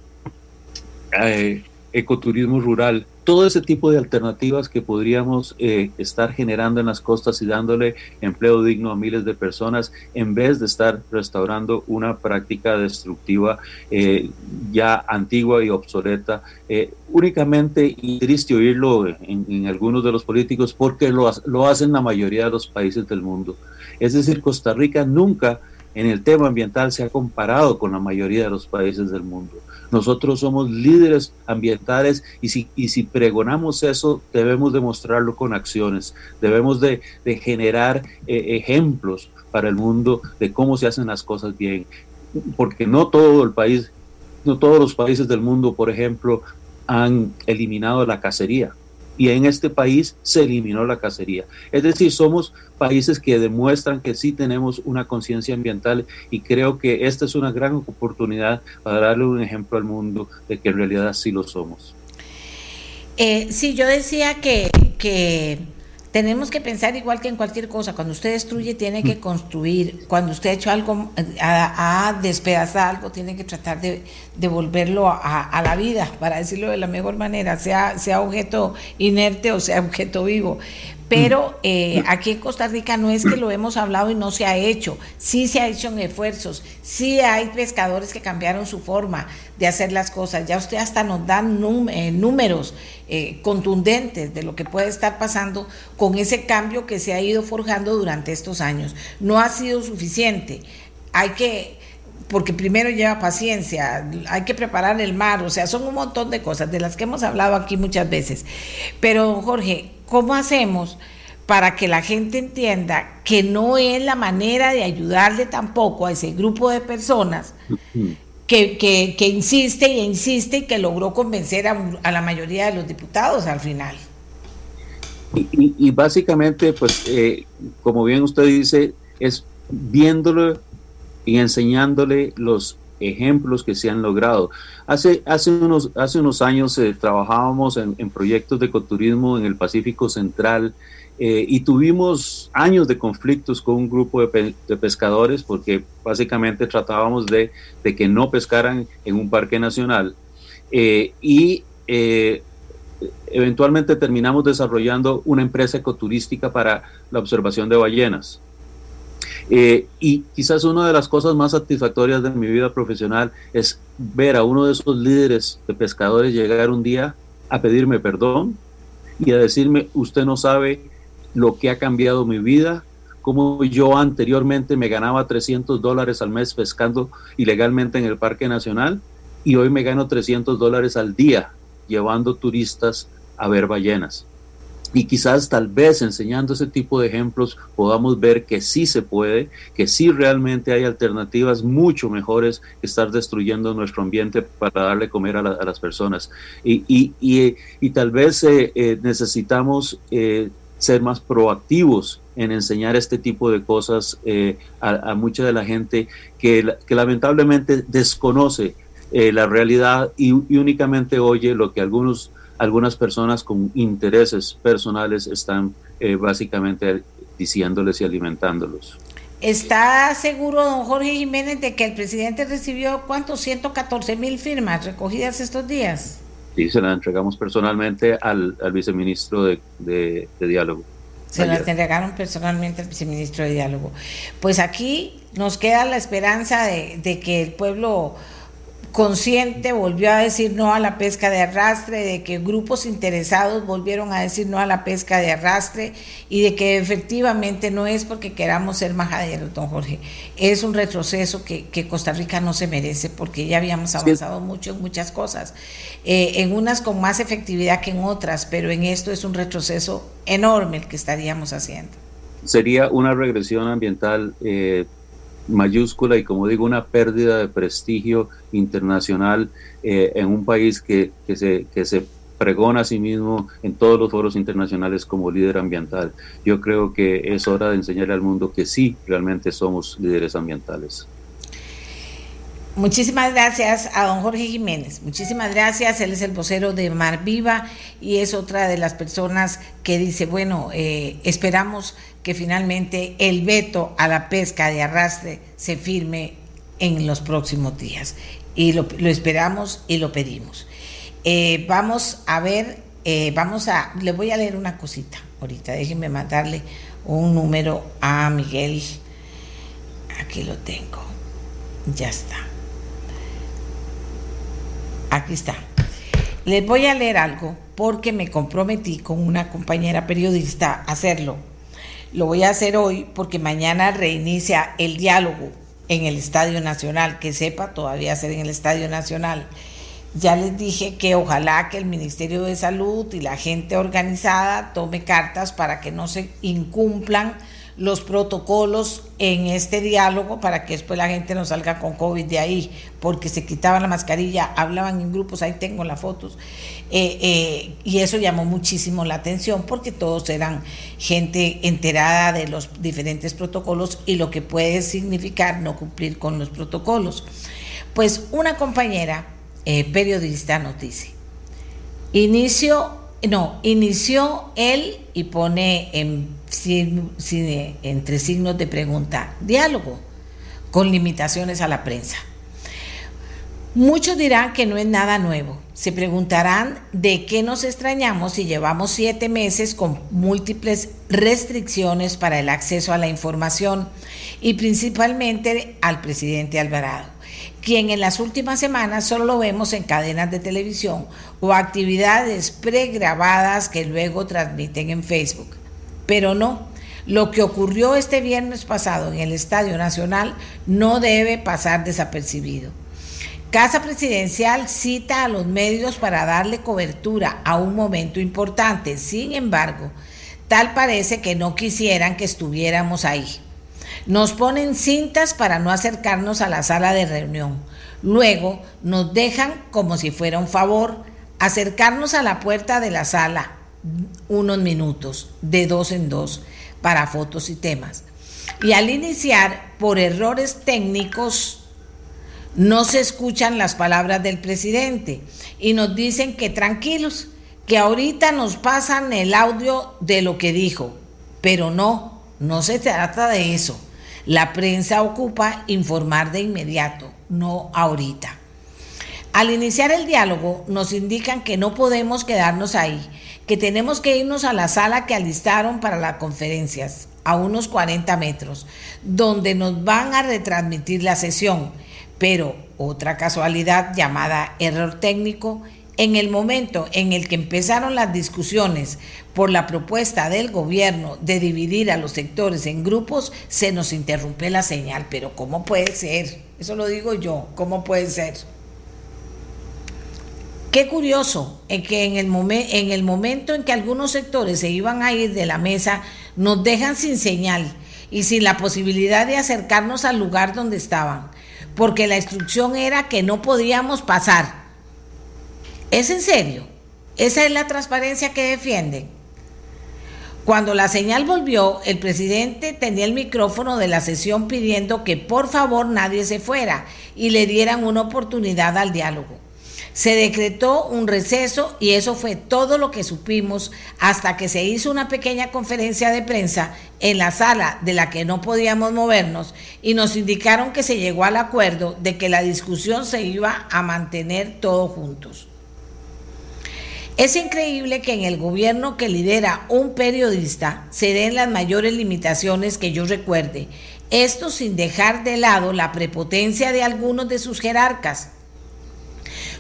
eh, ecoturismo rural, todo ese tipo de alternativas que podríamos eh, estar generando en las costas y dándole empleo digno a miles de personas en vez de estar restaurando una práctica destructiva eh, ya antigua y obsoleta. Eh, únicamente, y triste oírlo en, algunos de los políticos, porque lo, lo hacen la mayoría de los países del mundo. Es decir, Costa Rica nunca en el tema ambiental se ha comparado con la mayoría de los países del mundo. Nosotros somos líderes ambientales y si, y si pregonamos eso, debemos demostrarlo con acciones, debemos de, generar eh, ejemplos para el mundo de cómo se hacen las cosas bien, porque no todo el país, no todos los países del mundo, por ejemplo, han eliminado la cacería y en este país se eliminó la cacería. Es decir, somos países que demuestran que sí tenemos una conciencia ambiental y creo que esta es una gran oportunidad para darle un ejemplo al mundo de que en realidad sí lo somos. Eh, sí, yo decía que, que tenemos que pensar igual que en cualquier cosa. Cuando usted destruye, tiene que construir. Cuando usted ha hecho algo, ha, despedazado algo, tiene que tratar de devolverlo a, a, la vida, para decirlo de la mejor manera, sea, sea objeto inerte o sea objeto vivo. Pero eh, aquí en Costa Rica no es que lo hemos hablado y no se ha hecho, sí se ha hecho esfuerzos, sí hay pescadores que cambiaron su forma de hacer las cosas, ya usted hasta nos da eh, números eh, contundentes de lo que puede estar pasando con ese cambio que se ha ido forjando durante estos años. No ha sido suficiente, hay que porque primero lleva paciencia, hay que preparar el mar, o sea, son un montón de cosas de las que hemos hablado aquí muchas veces. Pero, Jorge, ¿cómo hacemos para que la gente entienda que no es la manera de ayudarle tampoco a ese grupo de personas que, que, insiste e insiste y que logró convencer a, la mayoría de los diputados al final? Y, básicamente, pues, eh, como bien usted dice, es viéndolo y enseñándole los ejemplos que se han logrado. Hace, hace, unos, hace unos años eh, trabajábamos en, proyectos de ecoturismo en el Pacífico Central eh, y tuvimos años de conflictos con un grupo de, pescadores porque básicamente tratábamos de, que no pescaran en un parque nacional eh, y eventualmente terminamos desarrollando una empresa ecoturística para la observación de ballenas. Eh, y quizás una de las cosas más satisfactorias de mi vida profesional es ver a uno de esos líderes de pescadores llegar un día a pedirme perdón y a decirme, usted no sabe lo que ha cambiado mi vida, como yo anteriormente me ganaba 300 dólares al mes pescando ilegalmente en el Parque Nacional y hoy me gano 300 dólares al día llevando turistas a ver ballenas y quizás tal vez enseñando ese tipo de ejemplos podamos ver que sí se puede, que sí realmente hay alternativas mucho mejores que estar destruyendo nuestro ambiente para darle comer a, las personas. Y, y, y, tal vez eh, eh, necesitamos eh, ser más proactivos en enseñar este tipo de cosas a, mucha de la gente que, que lamentablemente desconoce la realidad y, y únicamente oye lo que algunos algunas personas con intereses personales están eh, básicamente diciéndoles y alimentándolos. ¿Está seguro, don Jorge Jiménez, de que el presidente recibió cuántos 114 mil firmas recogidas estos días? Sí, se las entregamos personalmente al, viceministro de, Diálogo. Se las entregaron personalmente al viceministro de Diálogo. Pues aquí nos queda la esperanza de, de que el pueblo consciente volvió a decir no a la pesca de arrastre, de que grupos interesados volvieron a decir no a la pesca de arrastre y de que efectivamente no es porque queramos ser majaderos, don Jorge. Es un retroceso que, Costa Rica no se merece porque ya habíamos avanzado mucho en muchas cosas, eh, en unas con más efectividad que en otras, pero en esto es un retroceso enorme el que estaríamos haciendo. Sería una regresión ambiental. Eh, mayúscula y como digo, una pérdida de prestigio internacional eh, en un país que, que, se, que se pregona a sí mismo en todos los foros internacionales como líder ambiental. Yo creo que es hora de enseñarle al mundo que sí, realmente somos líderes ambientales. Muchísimas gracias a don Jorge Jiménez. Muchísimas gracias. Él es el vocero de Mar Viva y es otra de las personas que dice, bueno, eh, esperamos que finalmente el veto a la pesca de arrastre se firme en los próximos días. Y lo, esperamos y lo pedimos. Eh, vamos a ver, eh, vamos a, le voy a leer una cosita ahorita. Déjenme mandarle un número a Miguel. Aquí lo tengo. Ya está. Aquí está. Les voy a leer algo porque me comprometí con una compañera periodista a hacerlo. Lo voy a hacer hoy porque mañana reinicia el diálogo en el Estadio Nacional, que sepa todavía ser en el Estadio Nacional. Ya les dije que ojalá que el Ministerio de Salud y la gente organizada tome cartas para que no se incumplan los protocolos en este diálogo para que después la gente no salga con COVID de ahí, porque se quitaban la mascarilla, hablaban en grupos, ahí tengo las fotos, eh, eh, y eso llamó muchísimo la atención porque todos eran gente enterada de los diferentes protocolos y lo que puede significar no cumplir con los protocolos. Pues una compañera eh, periodista nos dice, inicio, no, inició él y pone en entre signos de pregunta, diálogo con limitaciones a la prensa. Muchos dirán que no es nada nuevo. Se preguntarán de qué nos extrañamos si llevamos siete meses con múltiples restricciones para el acceso a la información y principalmente al presidente Alvarado, quien en las últimas semanas solo lo vemos en cadenas de televisión o actividades pregrabadas que luego transmiten en Facebook. Pero no, lo que ocurrió este viernes pasado en el Estadio Nacional no debe pasar desapercibido. Casa Presidencial cita a los medios para darle cobertura a un momento importante. Sin embargo, tal parece que no quisieran que estuviéramos ahí. Nos ponen cintas para no acercarnos a la sala de reunión. Luego nos dejan, como si fuera un favor, acercarnos a la puerta de la sala unos minutos de dos en dos para fotos y temas. Y al iniciar, por errores técnicos, no se escuchan las palabras del presidente y nos dicen que tranquilos, que ahorita nos pasan el audio de lo que dijo. Pero no, no se trata de eso. La prensa ocupa informar de inmediato, no ahorita. Al iniciar el diálogo nos indican que no podemos quedarnos ahí que tenemos que irnos a la sala que alistaron para las conferencias, a unos 40 metros, donde nos van a retransmitir la sesión. Pero otra casualidad llamada error técnico, en el momento en el que empezaron las discusiones por la propuesta del gobierno de dividir a los sectores en grupos, se nos interrumpe la señal. Pero ¿cómo puede ser? Eso lo digo yo, ¿cómo puede ser? Qué curioso en que en el, en el momento en que algunos sectores se iban a ir de la mesa, nos dejan sin señal y sin la posibilidad de acercarnos al lugar donde estaban, porque la instrucción era que no podíamos pasar. ¿Es en serio? ¿Esa es la transparencia que defienden? Cuando la señal volvió, el presidente tenía el micrófono de la sesión pidiendo que por favor nadie se fuera y le dieran una oportunidad al diálogo. Se decretó un receso y eso fue todo lo que supimos hasta que se hizo una pequeña conferencia de prensa en la sala de la que no podíamos movernos y nos indicaron que se llegó al acuerdo de que la discusión se iba a mantener todos juntos. Es increíble que en el gobierno que lidera un periodista se den las mayores limitaciones que yo recuerde, esto sin dejar de lado la prepotencia de algunos de sus jerarcas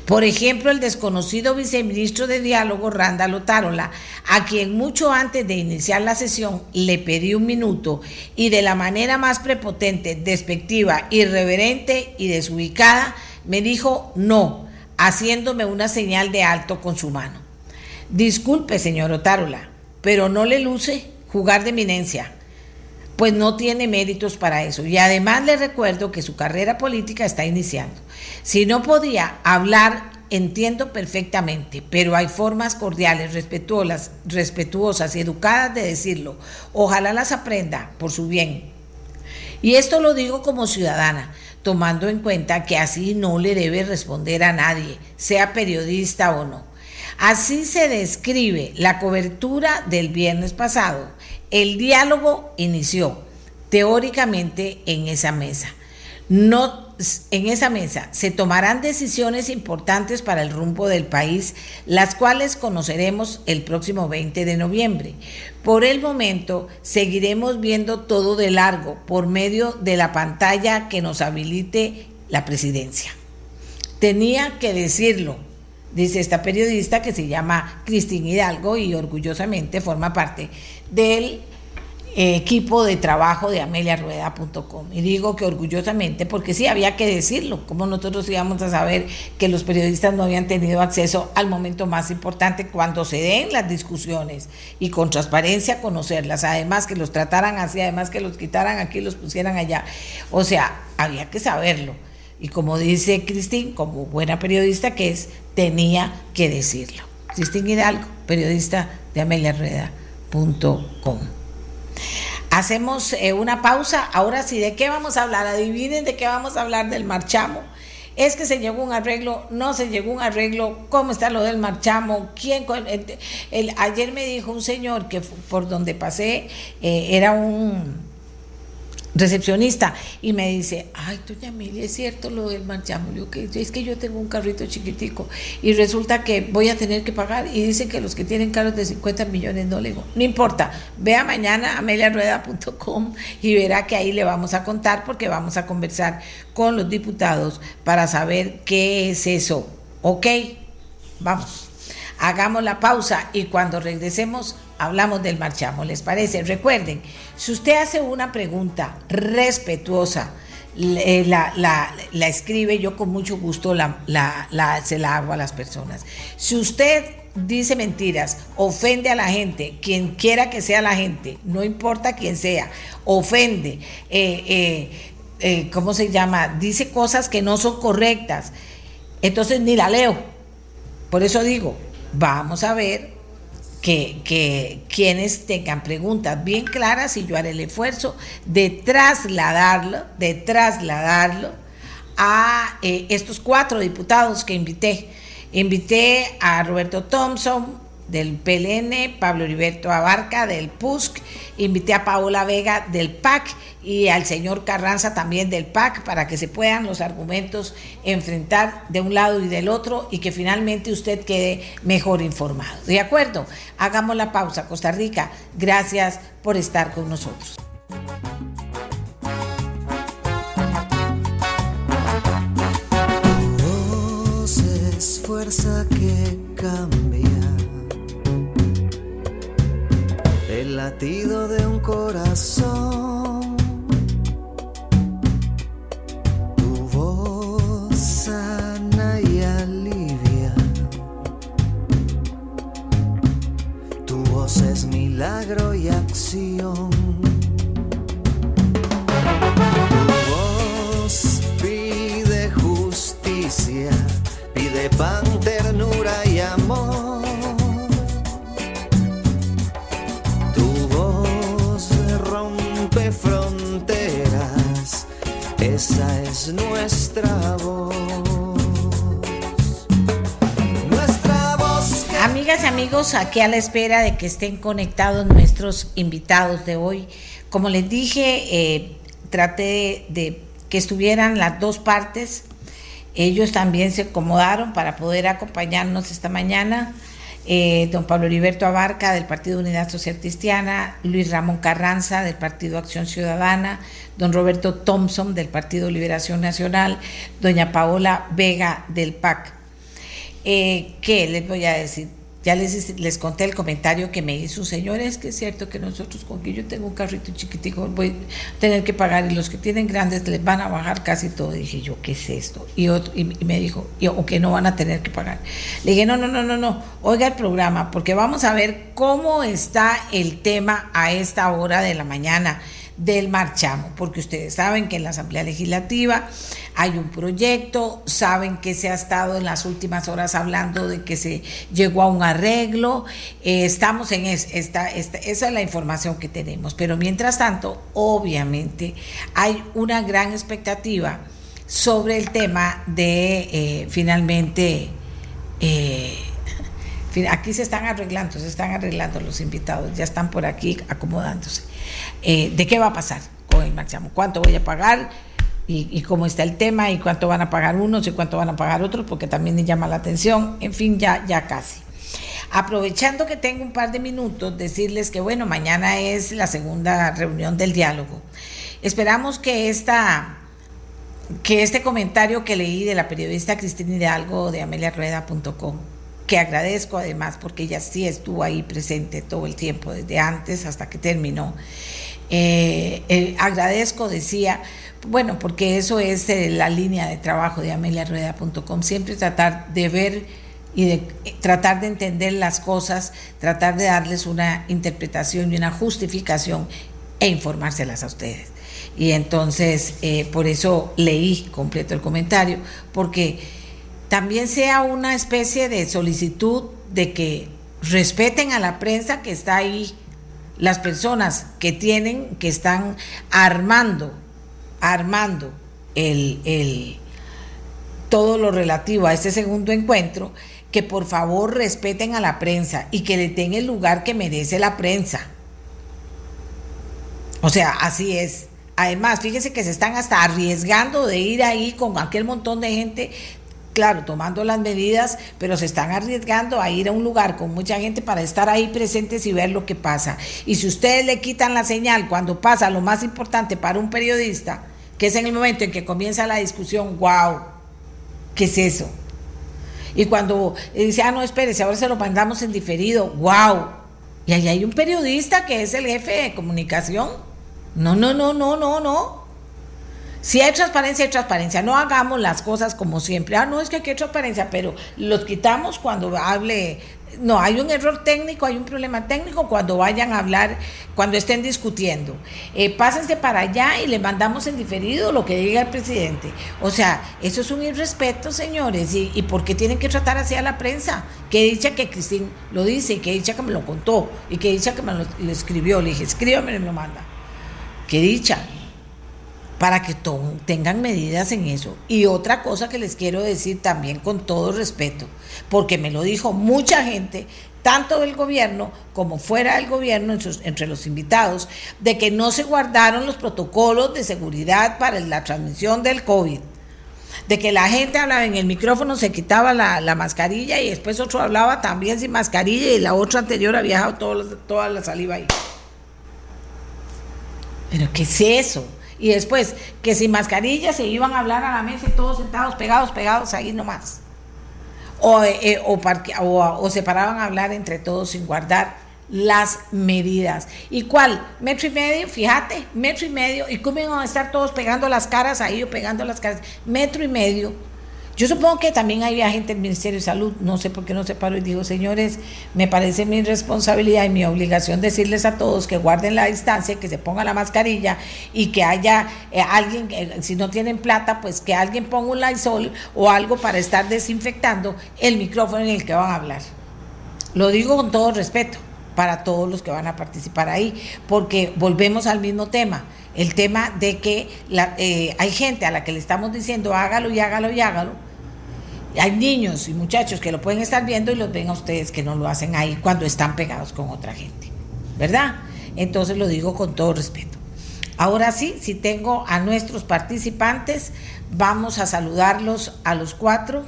por ejemplo, el desconocido viceministro de Diálogo, Randa Lotárola, a quien mucho antes de iniciar la sesión le pedí un minuto y de la manera más prepotente, despectiva, irreverente y desubicada, me dijo no, haciéndome una señal de alto con su mano. Disculpe, señor Otárola, pero no le luce jugar de eminencia pues no tiene méritos para eso. Y además le recuerdo que su carrera política está iniciando. Si no podía hablar entiendo perfectamente, pero hay formas cordiales, respetuosas, respetuosas y educadas de decirlo. Ojalá las aprenda por su bien. Y esto lo digo como ciudadana, tomando en cuenta que así no le debe responder a nadie, sea periodista o no. Así se describe la cobertura del viernes pasado. El diálogo inició teóricamente en esa mesa. No en esa mesa se tomarán decisiones importantes para el rumbo del país, las cuales conoceremos el próximo 20 de noviembre. Por el momento, seguiremos viendo todo de largo por medio de la pantalla que nos habilite la presidencia. Tenía que decirlo, dice esta periodista que se llama Cristina Hidalgo y orgullosamente forma parte del equipo de trabajo de ameliarueda.com. Y digo que orgullosamente, porque sí había que decirlo, como nosotros íbamos a saber que los periodistas no habían tenido acceso al momento más importante cuando se den las discusiones y con transparencia conocerlas, además que los trataran así, además que los quitaran aquí los pusieran allá. O sea, había que saberlo. Y como dice Cristín, como buena periodista que es, tenía que decirlo. Cristín Hidalgo, periodista de ameliarueda.com. Hacemos eh, una pausa. Ahora sí, ¿de qué vamos a hablar? Adivinen de qué vamos a hablar del marchamo. Es que se llegó un arreglo, no se llegó un arreglo, ¿cómo está lo del marchamo? ¿Quién? Ayer me dijo un señor que por donde pasé eh, era un recepcionista y me dice, ay, doña Emilia, es cierto lo del marchamo. Yo, que, es que yo tengo un carrito chiquitico y resulta que voy a tener que pagar y dicen que los que tienen carros de 50 millones no le digo, no importa, vea mañana ameliarueda.com y verá que ahí le vamos a contar porque vamos a conversar con los diputados para saber qué es eso. ¿Ok? Vamos, hagamos la pausa y cuando regresemos hablamos del marchamo, ¿les parece? Recuerden, si usted hace una pregunta respetuosa, eh, la, escribe, yo con mucho gusto la, se la hago a las personas. Si usted dice mentiras, ofende a la gente, quien quiera que sea la gente, no importa quién sea, ofende, eh, eh, ¿cómo se llama? Dice cosas que no son correctas, entonces ni la leo. Por eso digo, vamos a ver que, quienes tengan preguntas bien claras y yo haré el esfuerzo de trasladarlo, de trasladarlo a eh, estos cuatro diputados que invité. Invité a Roberto Thompson, del PLN, Pablo Heriberto Abarca del PUSC, invité a Paola Vega del PAC y al señor Carranza también del PAC para que se puedan los argumentos enfrentar de un lado y del otro y que finalmente usted quede mejor informado. ¿De acuerdo? Hagamos la pausa. Costa Rica, gracias por estar con nosotros. El latido de un corazón. Tu voz sana y alivia. Tu voz es milagro y acción. Tu voz pide justicia, pide pan, ternura Esa es nuestra voz. Nuestra voz. Amigas y amigos, aquí a la espera de que estén conectados nuestros invitados de hoy. Como les dije, eh, traté de que estuvieran las dos partes. Ellos también se acomodaron para poder acompañarnos esta mañana. Eh, don Pablo Heriberto Abarca del Partido Unidad Social Cristiana, Luis Ramón Carranza del Partido Acción Ciudadana, don Roberto Thompson del Partido Liberación Nacional, doña Paola Vega del PAC. Eh, ¿Qué les voy a decir? Ya les, les conté el comentario que me hizo un señor, es que es cierto que nosotros con que yo tengo un carrito chiquitico voy a tener que pagar y los que tienen grandes les van a bajar casi todo. dije yo, ¿qué es esto? Y, otro, y, me dijo, o que no van a tener que pagar. Le dije, no, no, no, no, no, oiga el programa porque vamos a ver cómo está el tema a esta hora de la mañana del marchamo, porque ustedes saben que en la Asamblea Legislativa hay un proyecto, saben que se ha estado en las últimas horas hablando de que se llegó a un arreglo, eh, estamos en esta, esa es la información que tenemos, pero mientras tanto, obviamente, hay una gran expectativa sobre el tema de eh, finalmente... Eh, aquí se están arreglando, se están arreglando los invitados, ya están por aquí acomodándose. ¿De qué va a pasar con el marchamo? ¿Cuánto voy a pagar? y, cómo está el tema y cuánto van a pagar unos y cuánto van a pagar otros, porque también me llama la atención. En fin, ya, ya casi. Aprovechando que tengo un par de minutos, decirles que bueno, mañana es la segunda reunión del diálogo. Esperamos que esta que este comentario que leí de la periodista Cristina Hidalgo de ameliarueda.com, que agradezco además porque ella sí estuvo ahí presente todo el tiempo, desde antes hasta que terminó. Eh, eh, agradezco, decía, bueno, porque eso es eh, la línea de trabajo de ameliarueda.com, siempre tratar de ver y de tratar de entender las cosas, tratar de darles una interpretación y una justificación e informárselas a ustedes. Y entonces, por eso leí completo el comentario, porque también sea una especie de solicitud de que respeten a la prensa que está ahí, las personas que tienen, que están armando armando el, todo lo relativo a este segundo encuentro, que por favor respeten a la prensa y que le den el lugar que merece la prensa. O sea, así es. Además, fíjense que se están hasta arriesgando de ir ahí con aquel montón de gente claro, tomando las medidas, pero se están arriesgando a ir a un lugar con mucha gente para estar ahí presentes y ver lo que pasa. Y si ustedes le quitan la señal cuando pasa lo más importante para un periodista, que es en el momento en que comienza la discusión, wow, ¿qué es eso? Y cuando dice, ah, no, espérese, ahora se lo mandamos en diferido, wow. Y ahí hay un periodista que es el jefe de comunicación. No, no, no, no, no, no. Si hay transparencia, hay transparencia. No hagamos las cosas como siempre. Ah, no, es que hay transparencia, pero los quitamos cuando hable. No, hay un error técnico, hay un problema técnico cuando vayan a hablar, cuando estén discutiendo. Eh, pásense para allá y le mandamos en diferido lo que diga el presidente. O sea, eso es un irrespeto, señores. ¿Y, y por qué tienen que tratar así a la prensa? Que dicha que Cristín lo dice, que dicha que me lo contó y que dicha que me lo, escribió. Le dije, escríbame y me lo manda. Que dicha para que tengan medidas en eso. Y otra cosa que les quiero decir también con todo respeto, porque me lo dijo mucha gente, tanto del gobierno como fuera del gobierno, entre los invitados, de que no se guardaron los protocolos de seguridad para la transmisión del COVID. De que la gente hablaba en el micrófono, se quitaba la, mascarilla y después otro hablaba también sin mascarilla y la otra anterior había dejado toda la saliva ahí. Pero ¿qué es eso? Y después que sin mascarilla se iban a hablar a la mesa y todos sentados, pegados, pegados ahí nomás. O, eh, o, o, se paraban a hablar entre todos sin guardar las medidas. ¿Y cuál? Metro y medio, fíjate, metro y medio. ¿Y cómo iban a estar todos pegando las caras ahí o pegando las caras? Metro y medio yo supongo que también había gente del Ministerio de Salud, no sé por qué no se paró y dijo, señores, me parece mi responsabilidad y mi obligación decirles a todos que guarden la distancia, que se ponga la mascarilla y que haya eh, alguien, eh, si no tienen plata, pues que alguien ponga un Lysol o algo para estar desinfectando el micrófono en el que van a hablar. Lo digo con todo respeto para todos los que van a participar ahí, porque volvemos al mismo tema el tema de que eh, hay gente a la que le estamos diciendo hágalo y hágalo y hágalo. Hay niños y muchachos que lo pueden estar viendo y los ven a ustedes que no lo hacen ahí cuando están pegados con otra gente. ¿Verdad? Entonces lo digo con todo respeto. Ahora sí, si tengo a nuestros participantes, vamos a saludarlos a los cuatro.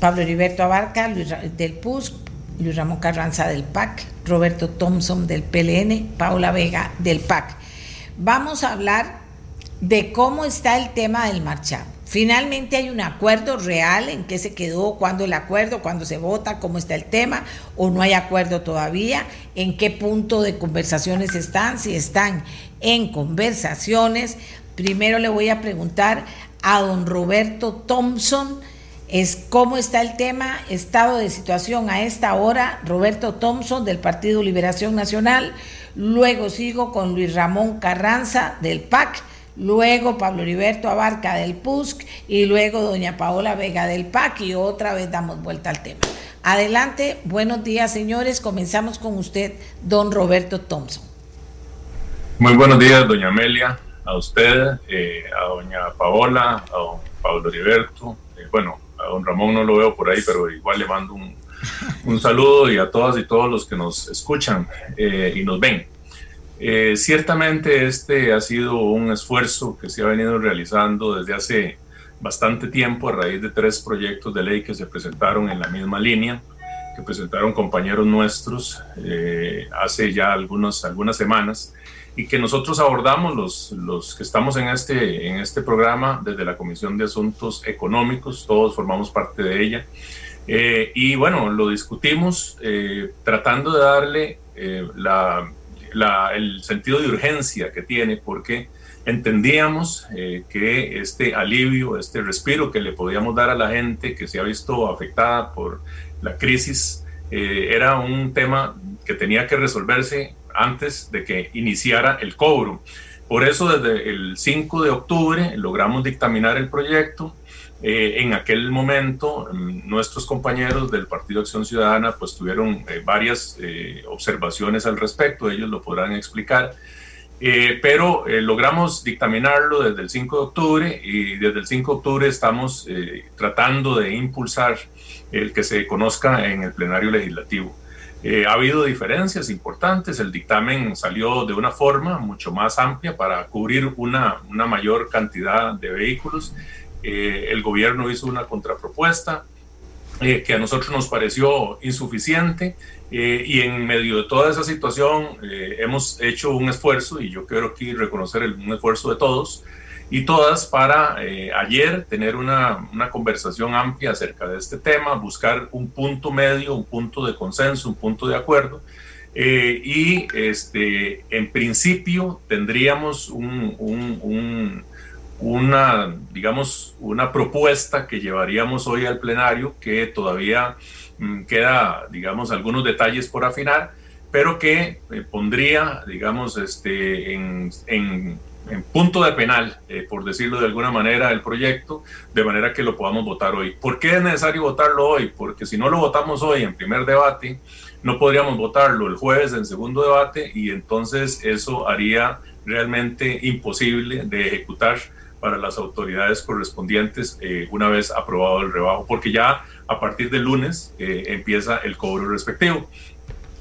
Pablo Heriberto Abarca, Luis del PUS, Luis Ramón Carranza del PAC, Roberto Thompson del PLN, Paula Vega del PAC vamos a hablar de cómo está el tema del marchado. Finalmente hay un acuerdo real en qué se quedó, cuándo el acuerdo, cuándo se vota, cómo está el tema, o no hay acuerdo todavía, en qué punto de conversaciones están, si están en conversaciones. Primero le voy a preguntar a don Roberto Thompson, es cómo está el tema, estado de situación a esta hora, Roberto Thompson del Partido Liberación Nacional, luego sigo con Luis Ramón Carranza del PAC, luego Pablo Heriberto Abarca del PUSC y luego doña Paola Vega del PAC y otra vez damos vuelta al tema. Adelante, buenos días señores, comenzamos con usted, don Roberto Thompson. Muy buenos días, doña Amelia, a usted, eh, a doña Paola, a don Pablo Heriberto, eh, bueno, a don Ramón no lo veo por ahí, pero igual le mando un, un saludo y a todas y todos los que nos escuchan eh, y nos ven. Eh, ciertamente este ha sido un esfuerzo que se ha venido realizando desde hace bastante tiempo a raíz de tres proyectos de ley que se presentaron en la misma línea, que presentaron compañeros nuestros eh, hace ya algunos, algunas semanas y que nosotros abordamos los, los que estamos en este, en este programa desde la Comisión de Asuntos Económicos, todos formamos parte de ella. Eh, y bueno, lo discutimos tratando de darle la, la, el sentido de urgencia que tiene, porque entendíamos que este alivio, este respiro que le podíamos dar a la gente que se ha visto afectada por la crisis, era un tema que tenía que resolverse antes de que iniciara el cobro. Por eso desde el 5 de octubre logramos dictaminar el proyecto. Eh, en aquel momento nuestros compañeros del Partido Acción Ciudadana pues tuvieron eh, varias eh, observaciones al respecto, ellos lo podrán explicar. pero logramos dictaminarlo desde el 5 de octubre y desde el 5 de octubre estamos tratando de impulsar el que se conozca en el plenario legislativo. Eh, ha habido diferencias importantes, el dictamen salió de una forma mucho más amplia para cubrir una, una mayor cantidad de vehículos. Eh, el gobierno hizo una contrapropuesta eh, que a nosotros nos pareció insuficiente y en medio de toda esa situación hemos hecho un esfuerzo y yo quiero aquí reconocer el, un esfuerzo de todos y todas para eh, ayer tener una, una, conversación amplia acerca de este tema, buscar un punto medio, un punto de consenso, un punto de acuerdo. Eh, y este, en principio tendríamos un, un, una, digamos, una propuesta que llevaríamos hoy al plenario que todavía mm, queda, digamos, algunos detalles por afinar, pero que eh, pondría, digamos, este, en, en en punto de penal, eh, por decirlo de alguna manera, el proyecto, de manera que lo podamos votar hoy. ¿Por qué es necesario votarlo hoy? Porque si no lo votamos hoy en primer debate, no podríamos votarlo el jueves en segundo debate y entonces eso haría realmente imposible de ejecutar para las autoridades correspondientes eh, una vez aprobado el rebajo, porque ya a partir del lunes eh, empieza el cobro respectivo.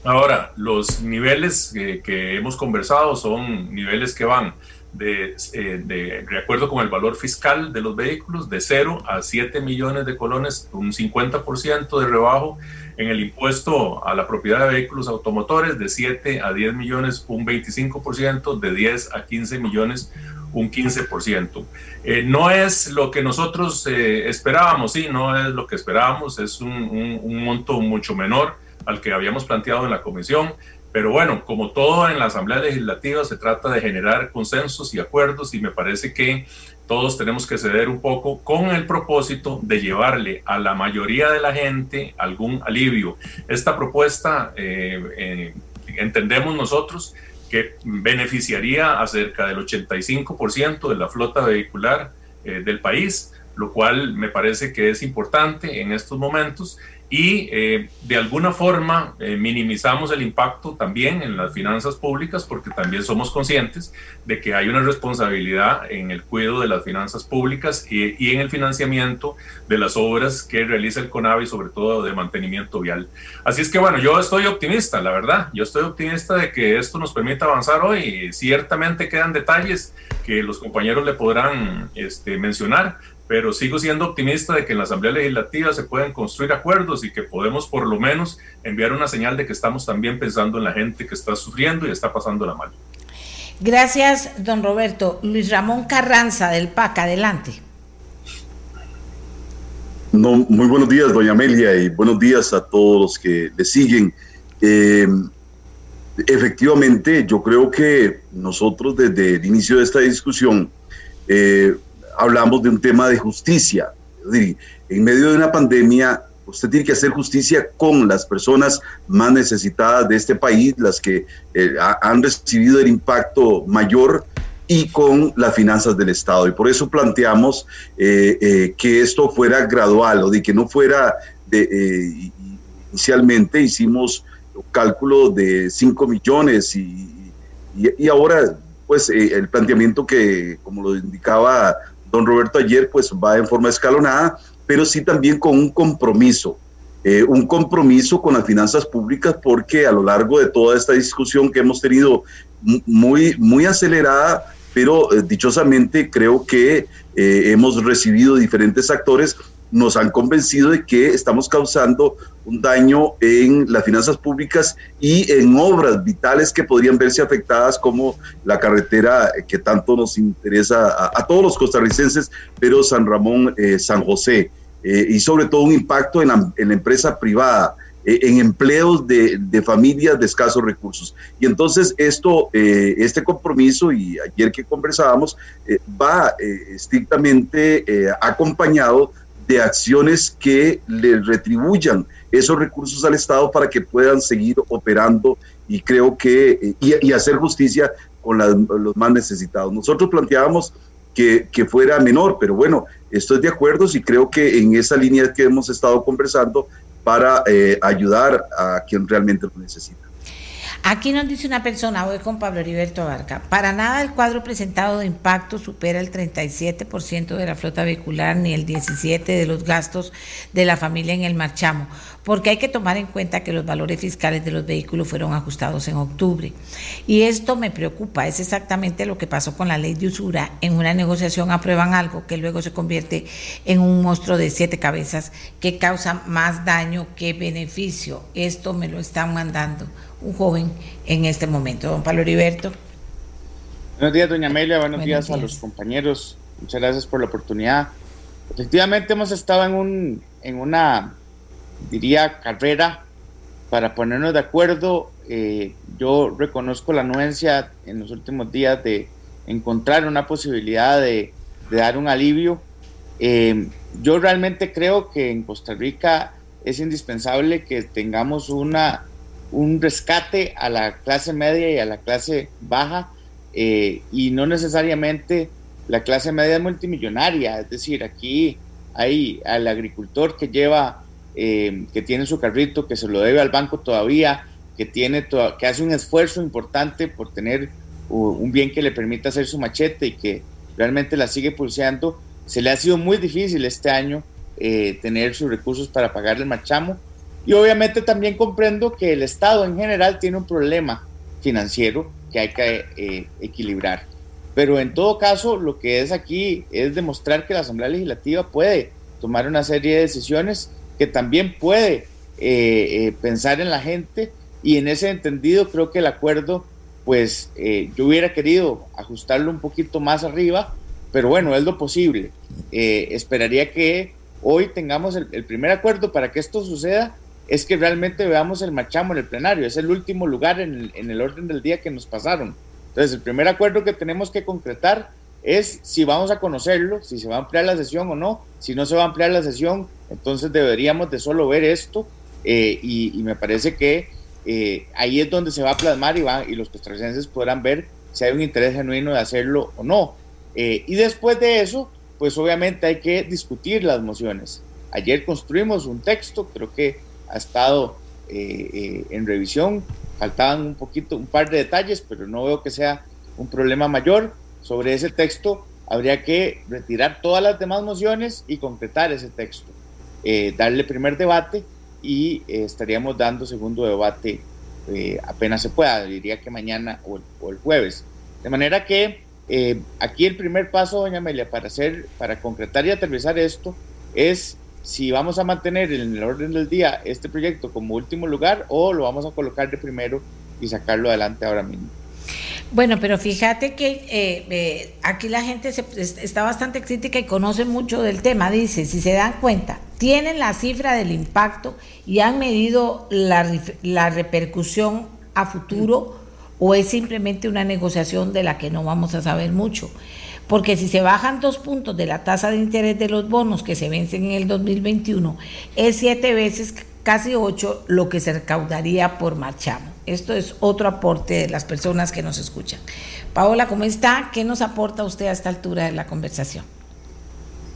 Ahora, los niveles que hemos conversado son niveles que van de, eh, de, de, acuerdo con el valor fiscal de los vehículos, de 0 a 7 millones de colones, un 50% de rebajo en el impuesto a la propiedad de vehículos automotores, de 7 a 10 millones, un 25%, de 10 a 15 millones, un 15%. Eh, no es lo que nosotros eh, esperábamos, sí, no es lo que esperábamos, es un, monto mucho menor al que habíamos planteado en la comisión. Pero bueno, como todo en la Asamblea Legislativa, se trata de generar consensos y acuerdos y me parece que todos tenemos que ceder un poco con el propósito de llevarle a la mayoría de la gente algún alivio. Esta propuesta, eh, eh, entendemos nosotros, que beneficiaría a cerca del 85% de la flota vehicular eh, del país, lo cual me parece que es importante en estos momentos y eh, de alguna forma eh, minimizamos el impacto también en las finanzas públicas porque también somos conscientes de que hay una responsabilidad en el cuidado de las finanzas públicas y, y en el financiamiento de las obras que realiza el CONAVI, sobre todo de mantenimiento vial. Así es que bueno, yo estoy optimista, la verdad, yo estoy optimista de que esto nos permita avanzar hoy. Ciertamente quedan detalles que los compañeros le podrán este, mencionar, pero sigo siendo optimista de que en la Asamblea Legislativa se pueden construir acuerdos y que podemos por lo menos enviar una señal de que estamos también pensando en la gente que está sufriendo y está pasando la mal. Gracias, don Roberto. Luis Ramón Carranza del PAC, adelante. No, muy buenos días, doña Amelia, y buenos días a todos los que le siguen. Eh, efectivamente, yo creo que nosotros desde el inicio de esta discusión eh, hablamos de un tema de justicia. En medio de una pandemia, usted tiene que hacer justicia con las personas más necesitadas de este país, las que eh, han recibido el impacto mayor y con las finanzas del Estado. Y por eso planteamos eh, eh, que esto fuera gradual o de que no fuera de, inicialmente hicimos cálculo de 5 millones y, y, ahora pues el planteamiento que como lo indicaba don Roberto ayer pues va en forma escalonada pero sí también con un compromiso, eh, un compromiso con las finanzas públicas porque a lo largo de toda esta discusión que hemos tenido muy, muy acelerada, pero eh, dichosamente creo que eh, hemos recibido diferentes actores nos han convencido de que estamos causando un daño en las finanzas públicas y en obras vitales que podrían verse afectadas como la carretera que tanto nos interesa a, todos los costarricenses, pero San Ramón, San José. Eh, y sobre todo un impacto en la, empresa privada, eh, en empleos de, familias de escasos recursos. Y entonces esto, eh, este compromiso, y ayer que conversábamos, va estrictamente acompañado de acciones que le retribuyan esos recursos al Estado para que puedan seguir operando y creo que y, hacer justicia con los más necesitados. Nosotros planteábamos que, que, fuera menor, pero bueno, estoy de acuerdo y creo que en esa línea que hemos estado conversando para eh, ayudar a quien realmente lo necesita. Aquí nos dice una persona, voy con Pablo Heriberto Barca, para nada el cuadro presentado de impacto supera el 37% de la flota vehicular ni el 17% de los gastos de la familia en el marchamo, porque hay que tomar en cuenta que los valores fiscales de los vehículos fueron ajustados en octubre. Y esto me preocupa, es exactamente lo que pasó con la ley de usura. En una negociación aprueban algo que luego se convierte en un monstruo de siete cabezas que causa más daño que beneficio. Esto me lo están mandando un joven en este momento. Don Pablo Heriberto. Buenos días, doña Amelia. Buenos, días, a los compañeros. Muchas gracias por la oportunidad. Efectivamente, hemos estado en, un, en una, diría, carrera para ponernos de acuerdo. Eh, yo reconozco la anuencia en los últimos días de encontrar una posibilidad de, dar un alivio. Eh, yo realmente creo que en Costa Rica es indispensable que tengamos una un rescate a la clase media y a la clase baja eh, y no necesariamente la clase media multimillonaria, es decir, aquí hay al agricultor que lleva, eh, que tiene su carrito, que se lo debe al banco todavía, que, tiene que hace un esfuerzo importante por tener un bien que le permita hacer su machete y que realmente la sigue pulseando, se le ha sido muy difícil este año eh, tener sus recursos para pagar el machamo y obviamente también comprendo que el Estado en general tiene un problema financiero que hay que eh, equilibrar. Pero en todo caso, lo que es aquí es demostrar que la Asamblea Legislativa puede tomar una serie de decisiones, que también puede eh, eh, pensar en la gente y en ese entendido creo que el acuerdo, pues yo hubiera querido ajustarlo un poquito más arriba, pero bueno, es lo posible. esperaría que hoy tengamos el, el primer acuerdo para que esto suceda es que realmente veamos el machamo en el plenario. Es el último lugar en el, orden del día que nos pasaron. Entonces, el primer acuerdo que tenemos que concretar es si vamos a conocerlo, si se va a ampliar la sesión o no. Si no se va a ampliar la sesión, entonces deberíamos de solo ver esto eh, y, me parece que eh, ahí es donde se va a plasmar y, va, y los costarricenses podrán ver si hay un interés genuino de hacerlo o no. Eh, y después de eso, pues obviamente hay que discutir las mociones. Ayer construimos un texto, creo que ha estado eh, eh, en revisión. Faltaban un poquito, un par de detalles, pero no veo que sea un problema mayor. Sobre ese texto habría que retirar todas las demás mociones y concretar ese texto, eh, darle primer debate y estaríamos dando segundo debate apenas se pueda, diría que mañana o el, jueves. De manera que aquí el primer paso, doña Amelia, para hacer, para concretar y aterrizar esto es si vamos a mantener en el orden del día este proyecto como último lugar o lo vamos a colocar de primero y sacarlo adelante ahora mismo. Bueno, pero fíjate que eh, eh, aquí la gente está bastante crítica y conoce mucho del tema. Dice, si se dan cuenta, tienen la cifra del impacto y han medido la, la repercusión a futuro o es simplemente una negociación de la que no vamos a saber mucho porque si se bajan dos puntos de la tasa de interés de los bonos que se vencen en el 2021, es siete veces, casi ocho, lo que se recaudaría por marchamo. Esto es otro aporte de las personas que nos escuchan. Paola, ¿cómo está? ¿Qué nos aporta usted a esta altura de la conversación?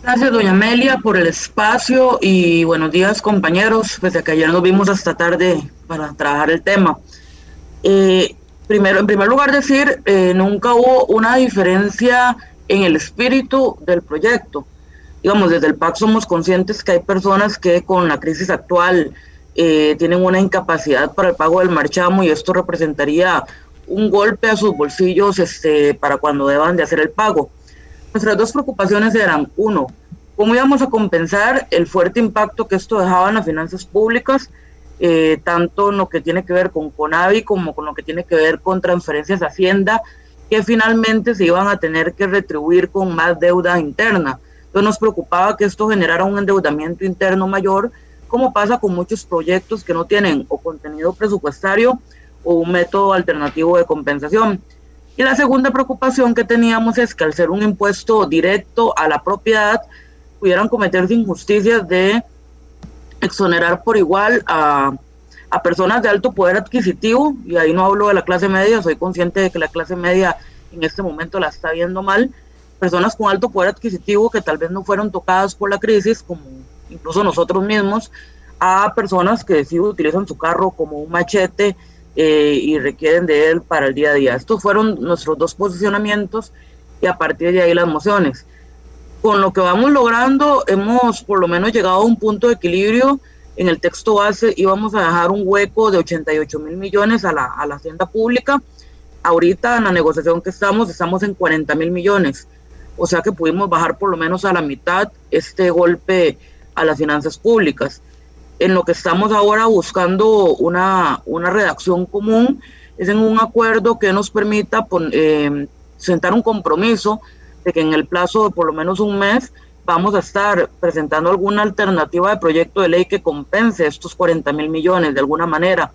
Gracias, doña Amelia, por el espacio y buenos días, compañeros. Pues que ayer nos vimos hasta tarde para trabajar el tema. Eh, primero, en primer lugar, decir, eh, nunca hubo una diferencia en el espíritu del proyecto. Digamos, desde el PAC somos conscientes que hay personas que con la crisis actual eh, tienen una incapacidad para el pago del marchamo y esto representaría un golpe a sus bolsillos este, para cuando deban de hacer el pago. Nuestras dos preocupaciones eran, uno, cómo íbamos a compensar el fuerte impacto que esto dejaba en las finanzas públicas, eh, tanto en lo que tiene que ver con CONAVI como con lo que tiene que ver con transferencias a Hacienda, que finalmente se iban a tener que retribuir con más deuda interna. Entonces nos preocupaba que esto generara un endeudamiento interno mayor, como pasa con muchos proyectos que no tienen o contenido presupuestario o un método alternativo de compensación. Y la segunda preocupación que teníamos es que al ser un impuesto directo a la propiedad, pudieran cometerse injusticias de exonerar por igual a, a, personas de alto poder adquisitivo, y ahí no hablo de la clase media, soy consciente de que la clase media en este momento la está viendo mal, personas con alto poder adquisitivo que tal vez no fueron tocadas por la crisis, como incluso nosotros mismos, a personas que sí utilizan su carro como un machete eh, y requieren de él para el día a día. Estos fueron nuestros dos posicionamientos y a partir de ahí las mociones. Con lo que vamos logrando, hemos por lo menos llegado a un punto de equilibrio. En el texto base íbamos a dejar un hueco de 88 mil millones a la, a la hacienda pública. Ahorita en la negociación que estamos, estamos en 40 mil millones. O sea que pudimos bajar por lo menos a la mitad este golpe a las finanzas públicas en lo que estamos ahora buscando una, una redacción común es en un acuerdo que nos permita eh, sentar un compromiso de que en el plazo de por lo menos un mes vamos a estar presentando alguna alternativa de proyecto de ley que compense estos 40 mil millones de alguna manera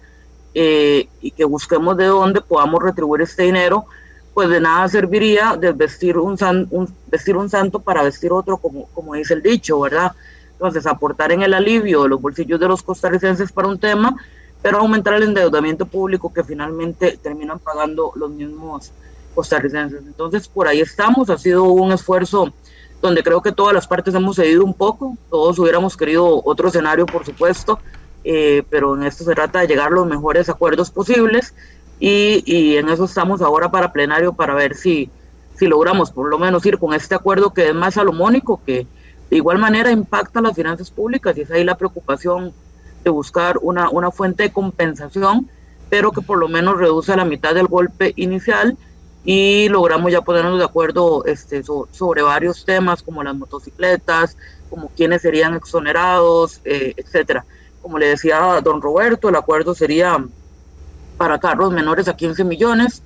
eh, y que busquemos de dónde podamos retribuir este dinero, pues de nada serviría desvestir un, un, vestir un santo para vestir otro, como, como dice el dicho, ¿verdad? Entonces, aportar en el alivio de los bolsillos de los costarricenses para un tema, pero aumentar el endeudamiento público que finalmente terminan pagando los mismos costarricenses. Entonces, por ahí estamos. Ha sido un esfuerzo donde creo que todas las partes hemos cedido un poco. Todos hubiéramos querido otro escenario, por supuesto, eh, pero en esto se trata de llegar a los mejores acuerdos posibles y, y, en eso estamos ahora para plenario para ver si, si logramos por lo menos ir con este acuerdo que es más salomónico, que de igual manera impacta las finanzas públicas y es ahí la preocupación de buscar una, una fuente de compensación, pero que por lo menos reduce a la mitad del golpe inicial y logramos ya ponernos de acuerdo este, sobre varios temas como las motocicletas, como quiénes serían exonerados, eh, etcétera. Como le decía don Roberto, el acuerdo sería para carros menores a 15 millones,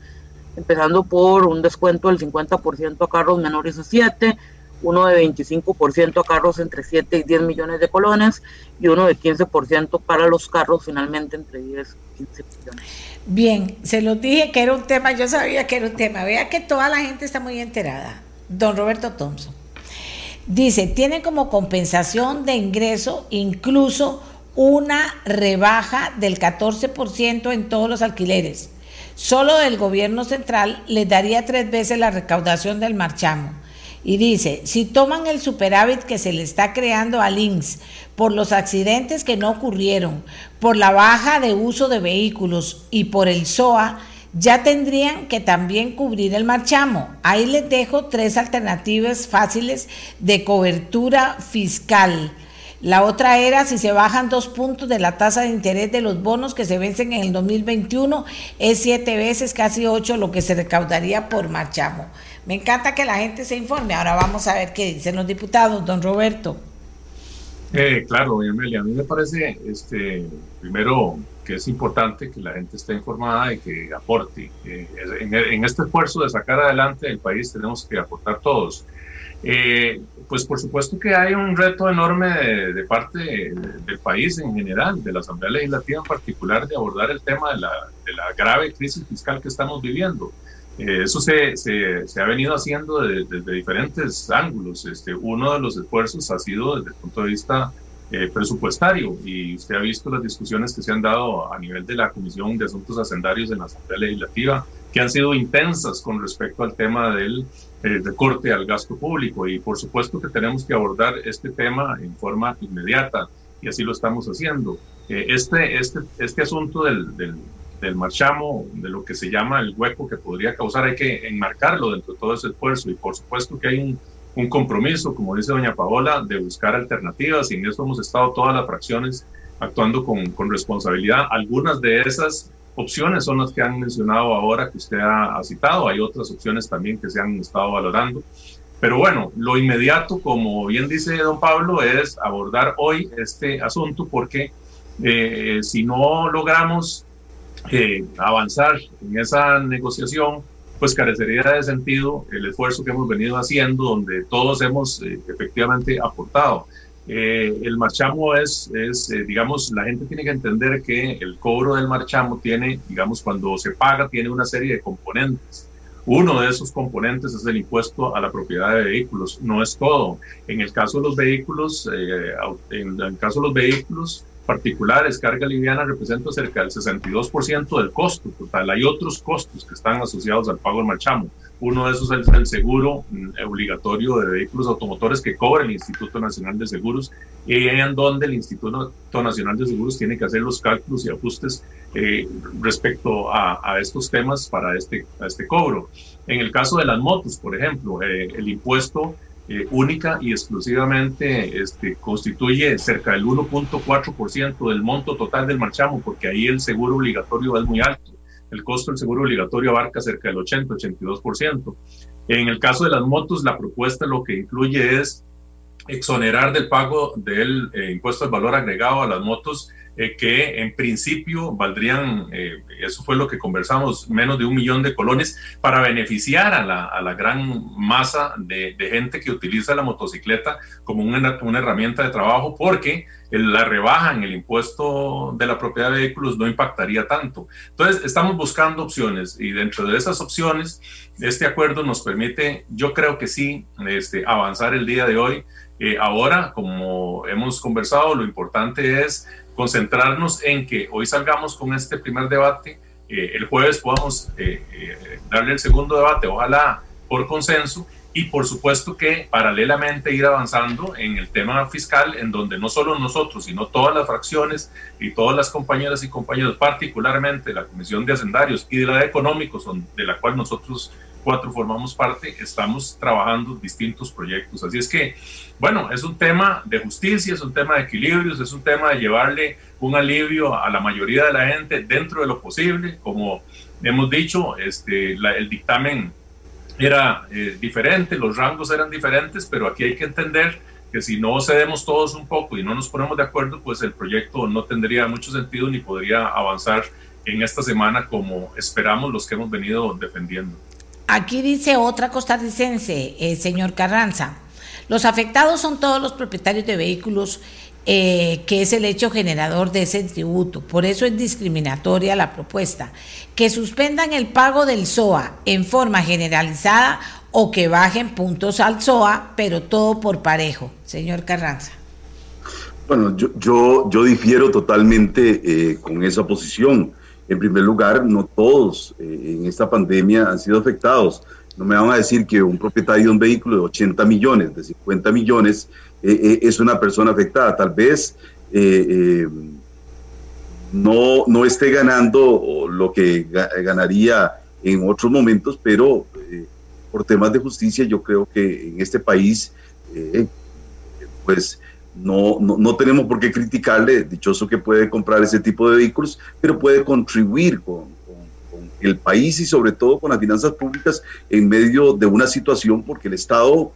empezando por un descuento del 50% a carros menores a 7, uno de 25% a carros entre 7 y 10 millones de colones y uno de 15% para los carros finalmente entre 10 y 15 millones. Bien, se los dije que era un tema, yo sabía que era un tema, vea que toda la gente está muy enterada. Don Roberto Thompson dice, tiene como compensación de ingreso incluso una rebaja del 14% en todos los alquileres. Solo del gobierno central les daría tres veces la recaudación del marchamo y dice, si toman el superávit que se le está creando al INSS por los accidentes que no ocurrieron, por la baja de uso de vehículos y por el SOA, ya tendrían que también cubrir el marchamo. Ahí les dejo tres alternativas fáciles de cobertura fiscal. La otra era si se bajan dos puntos de la tasa de interés de los bonos que se vencen en el 2021, es siete veces, casi ocho, lo que se recaudaría por marchamo. Me encanta que la gente se informe. Ahora vamos a ver qué dicen los diputados, don Roberto. Eh, claro, Amelia, a mí me parece, este, primero, que es importante que la gente esté informada y que aporte. en, este esfuerzo de sacar adelante el país tenemos que aportar todos. Eh, pues por supuesto que hay un reto enorme de, parte del país en general, de la Asamblea Legislativa en particular, de abordar el tema de la, de la grave crisis fiscal que estamos viviendo Eh, eso se, se, se, ha venido haciendo desde diferentes ángulos. Este, uno de los esfuerzos ha sido desde el punto de vista eh, presupuestario y usted ha visto las discusiones que se han dado a nivel de la Comisión de Asuntos Hacendarios en la Asamblea Legislativa, que han sido intensas con respecto al tema del eh, recorte al gasto público y por supuesto que tenemos que abordar este tema en forma inmediata y así lo estamos haciendo. este, este, este asunto del, del del marchamo, de lo que se llama el hueco que podría causar, hay que enmarcarlo dentro de todo ese esfuerzo y por supuesto que hay un, un compromiso, como dice doña Paola, de buscar alternativas y en eso hemos estado todas las fracciones actuando con, con responsabilidad. Algunas de esas opciones son las que han mencionado ahora que usted ha, citado, hay otras opciones también que se han estado valorando. Pero bueno, lo inmediato, como bien dice don Pablo, es abordar hoy este asunto porque eh, si no logramos eh, avanzar en esa negociación, pues carecería de sentido el esfuerzo que hemos venido haciendo, donde todos hemos eh, efectivamente aportado. Eh, el marchamo es, es digamos, la gente tiene que entender que el cobro del marchamo tiene, digamos, cuando se paga, tiene una serie de componentes. Uno de esos componentes es el impuesto a la propiedad de vehículos. No es todo. En el caso de los vehículos, en el caso de los vehículos, particulares, carga liviana representa cerca del 62% del costo total. Hay otros costos que están asociados al pago del marchamo. Uno de esos es el seguro mm, obligatorio de vehículos automotores que cobra el Instituto Nacional de Seguros y en donde el Instituto Nacional de Seguros tiene que hacer los cálculos y ajustes eh, respecto a, estos temas para este, este cobro. En el caso de las motos, por ejemplo, eh, el impuesto eh, única y exclusivamente este, constituye cerca del 1.4% del monto total del marchamo, porque ahí el seguro obligatorio es muy alto. El costo del seguro obligatorio abarca cerca del 80-82%. En el caso de las motos, la propuesta lo que incluye es exonerar del pago del eh, impuesto al valor agregado a las motos eh, que en principio valdrían, eh, eso fue lo que conversamos, menos de un millón de colones para beneficiar a la, a la gran masa de, de, gente que utiliza la motocicleta como una, una herramienta de trabajo, porque la rebaja en el impuesto de la propiedad de vehículos no impactaría tanto. Entonces, estamos buscando opciones y dentro de esas opciones, este acuerdo nos permite, yo creo que sí, este, avanzar el día de hoy. Eh, ahora, como hemos conversado, lo importante es concentrarnos en que hoy salgamos con este primer debate, eh, el jueves podamos eh, eh, darle el segundo debate, ojalá por consenso, y por supuesto que paralelamente ir avanzando en el tema fiscal, en donde no solo nosotros, sino todas las fracciones y todas las compañeras y compañeros, particularmente la Comisión de Hacendarios y de la de Económicos, de la cual nosotros cuatro formamos parte, estamos trabajando distintos proyectos. Así es que, bueno, es un tema de justicia, es un tema de equilibrios, es un tema de llevarle un alivio a la mayoría de la gente dentro de lo posible. Como hemos dicho, este, el dictamen era eh, diferente, los rangos eran diferentes, pero aquí hay que entender que si no cedemos todos un poco y no nos ponemos de acuerdo, pues el proyecto no tendría mucho sentido ni podría avanzar en esta semana como esperamos los que hemos venido defendiendo. Aquí dice otra costarricense, el señor Carranza. Los afectados son todos los propietarios de vehículos, eh, que es el hecho generador de ese tributo. Por eso es discriminatoria la propuesta. Que suspendan el pago del SOA en forma generalizada o que bajen puntos al SOA, pero todo por parejo. Señor Carranza. Bueno, yo, yo, yo difiero totalmente eh, con esa posición en primer lugar, no todos eh, en esta pandemia han sido afectados. No me van a decir que un propietario de un vehículo de 80 millones, de 50 millones, eh, eh, es una persona afectada. Tal vez no, no esté ganando lo que ganaría en otros momentos, pero por temas de justicia yo creo que en este país, pues no, no, tenemos por qué criticarle, dichoso que puede comprar ese tipo de vehículos, pero puede contribuir con, el país y sobre todo con las finanzas públicas en medio de una situación porque el Estado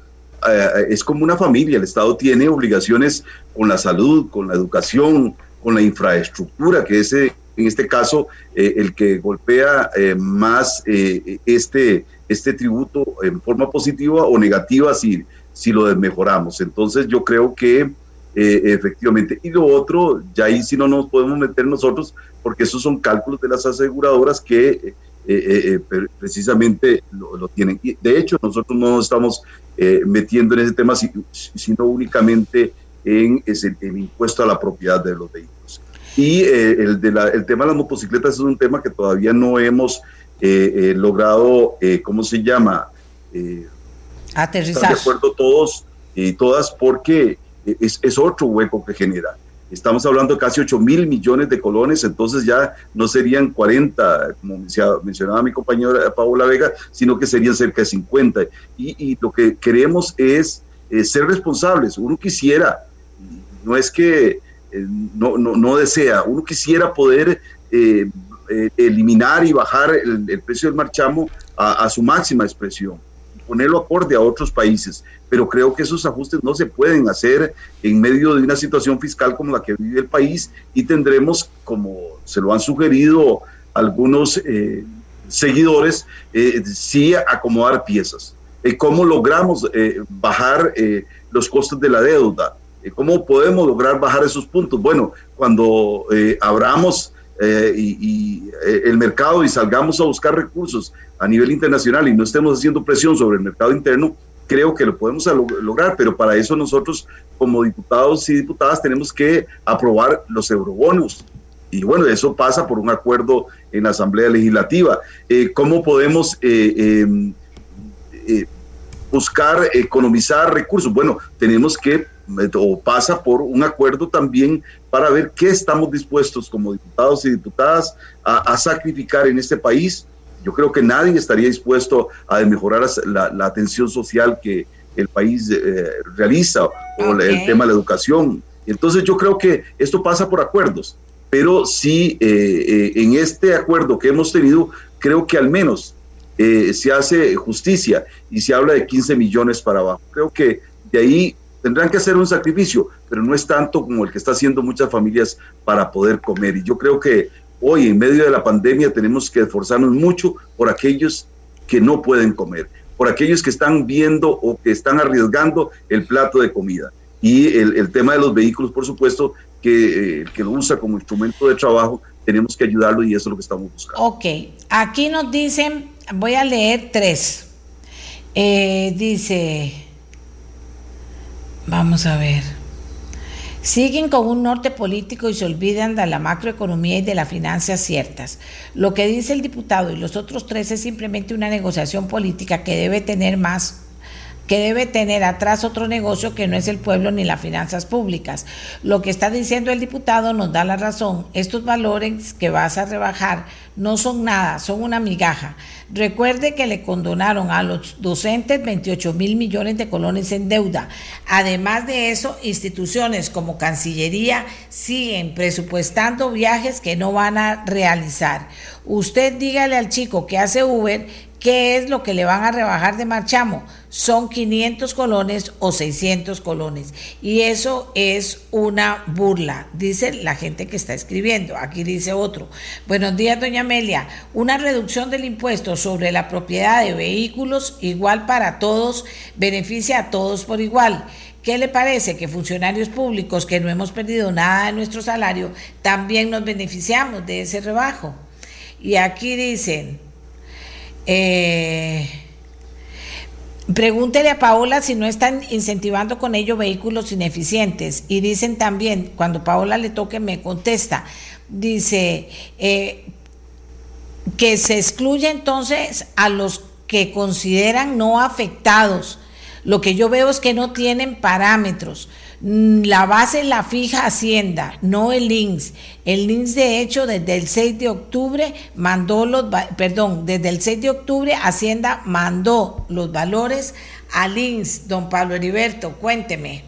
eh, es como una familia, el Estado tiene obligaciones con la salud, con la educación, con la infraestructura, que es en este caso eh, el que golpea eh, más este, este tributo en forma positiva o negativa si, si lo desmejoramos. Entonces yo creo que eh, efectivamente. Y lo otro, ya ahí sí no nos podemos meter nosotros, porque esos son cálculos de las aseguradoras que precisamente lo, tienen. Y de hecho, nosotros no nos estamos metiendo en ese tema, sino únicamente en el impuesto a la propiedad de los vehículos. Y el, de el tema de las motocicletas es un tema que todavía no hemos logrado, ¿cómo se llama? Aterrizar. de acuerdo todos y todas porque es, es, otro hueco que genera. Estamos hablando de casi 8 mil millones de colones, entonces ya no serían 40, como mencionaba mi compañera Paola Vega, sino que serían cerca de 50. Y, lo que queremos es ser responsables. Uno quisiera, no es que eh, no, no, desea, uno quisiera poder eh, eh, eliminar y bajar el, precio del marchamo a su máxima expresión ponerlo acorde a otros países, pero creo que esos ajustes no se pueden hacer en medio de una situación fiscal como la que vive el país y tendremos, como se lo han sugerido algunos eh, seguidores, eh, sí acomodar piezas. Eh, ¿Cómo logramos eh, bajar eh, los costos de la deuda? Eh, ¿Cómo podemos lograr bajar esos puntos? Bueno, cuando abramos eh, y, y el mercado y salgamos a buscar recursos a nivel internacional y no estemos haciendo presión sobre el mercado interno, creo que lo podemos lograr, pero para eso nosotros como diputados y diputadas tenemos que aprobar los eurobonos. Y bueno, eso pasa por un acuerdo en la Asamblea Legislativa. Eh, ¿Cómo podemos eh, em, eh, buscar economizar recursos? Bueno, tenemos que o pasa por un acuerdo también para ver qué estamos dispuestos como diputados y diputadas a, a sacrificar en este país. Yo creo que nadie estaría dispuesto a mejorar la, la atención social que el país eh, realiza o okay. el tema de la educación. Entonces yo creo que esto pasa por acuerdos, pero sí eh, eh, en este acuerdo que hemos tenido, creo que al menos eh, se hace justicia y se habla de 15 millones para abajo. Creo que de ahí tendrán que hacer un sacrificio, pero no es tanto como el que está haciendo muchas familias para poder comer. Y yo creo que hoy, en medio de la pandemia, tenemos que esforzarnos mucho por aquellos que no pueden comer, por aquellos que están viendo o que están arriesgando el plato de comida. Y el, tema de los vehículos, por supuesto, que, eh, que lo usa como instrumento de trabajo, tenemos que ayudarlo y eso es lo que estamos buscando. Ok, aquí nos dicen, voy a leer tres. Eh, dice... Vamos a ver. Siguen con un norte político y se olvidan de la macroeconomía y de las finanzas ciertas. Lo que dice el diputado y los otros tres es simplemente una negociación política que debe tener más que debe tener atrás otro negocio que no es el pueblo ni las finanzas públicas. Lo que está diciendo el diputado nos da la razón. Estos valores que vas a rebajar no son nada, son una migaja. Recuerde que le condonaron a los docentes 28 mil millones de colones en deuda. Además de eso, instituciones como Cancillería siguen presupuestando viajes que no van a realizar. Usted dígale al chico que hace Uber ¿Qué es lo que le van a rebajar de marchamo? Son 500 colones o 600 colones. Y eso es una burla, dice la gente que está escribiendo. Aquí dice otro. Buenos días, doña Amelia. Una reducción del impuesto sobre la propiedad de vehículos igual para todos, beneficia a todos por igual. ¿Qué le parece que funcionarios públicos que no hemos perdido nada de nuestro salario, también nos beneficiamos de ese rebajo? Y aquí dicen... Eh, pregúntele a Paola si no están incentivando con ello vehículos ineficientes. Y dicen también, cuando Paola le toque, me contesta, dice eh, que se excluye entonces a los que consideran no afectados. Lo que yo veo es que no tienen parámetros. Mm, la base la fija Hacienda, no el INSS. El INSS, de hecho, desde el 6 de octubre mandó los, perdón, desde el 6 de octubre Hacienda mandó los valores al INSS. Don Pablo Heriberto, cuénteme.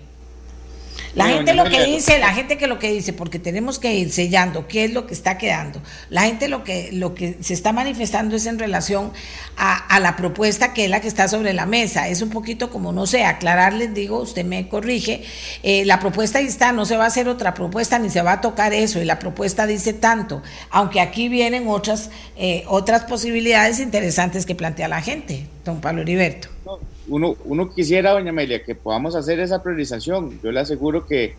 La no, gente lo que dice, la gente que lo que dice, porque tenemos que ir sellando qué es lo que está quedando. La gente lo que, lo que se está manifestando es en relación a, a, la propuesta que es la que está sobre la mesa. Es un poquito como, no sé, aclararles, digo, usted me corrige, eh, la propuesta ahí está, no se va a hacer otra propuesta ni se va a tocar eso, y la propuesta dice tanto, aunque aquí vienen otras, eh, otras posibilidades interesantes que plantea la gente, don Pablo Heriberto. No uno, uno quisiera, doña Amelia, que podamos hacer esa priorización. Yo le aseguro que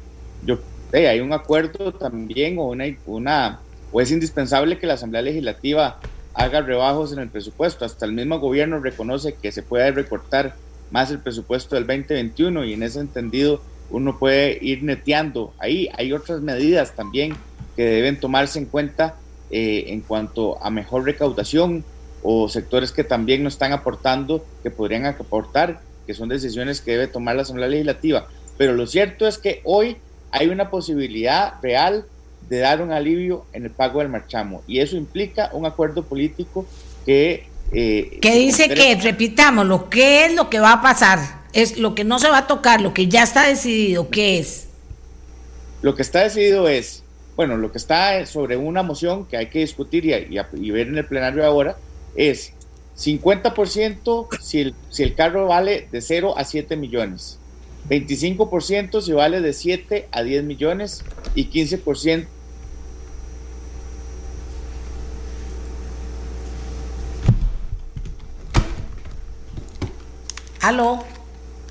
yo, hey, hay un acuerdo también o una, una o es indispensable que la Asamblea Legislativa haga rebajos en el presupuesto. Hasta el mismo gobierno reconoce que se puede recortar más el presupuesto del 2021 y en ese entendido uno puede ir neteando. Ahí hay otras medidas también que deben tomarse en cuenta eh, en cuanto a mejor recaudación o sectores que también no están aportando, que podrían aportar, que son decisiones que debe tomar la Asamblea Legislativa. Pero lo cierto es que hoy hay una posibilidad real de dar un alivio en el pago del marchamo y eso implica un acuerdo político que... Eh, que dice que, repitamos, lo que es lo que va a pasar, es lo que no se va a tocar, lo que ya está decidido, ¿qué es? Lo que está decidido es, bueno, lo que está sobre una moción que hay que discutir y, y, ver en el plenario ahora es 50% si el, si el carro vale de 0 a 7 millones, 25% si vale de 7 a 10 millones y 15% Aló,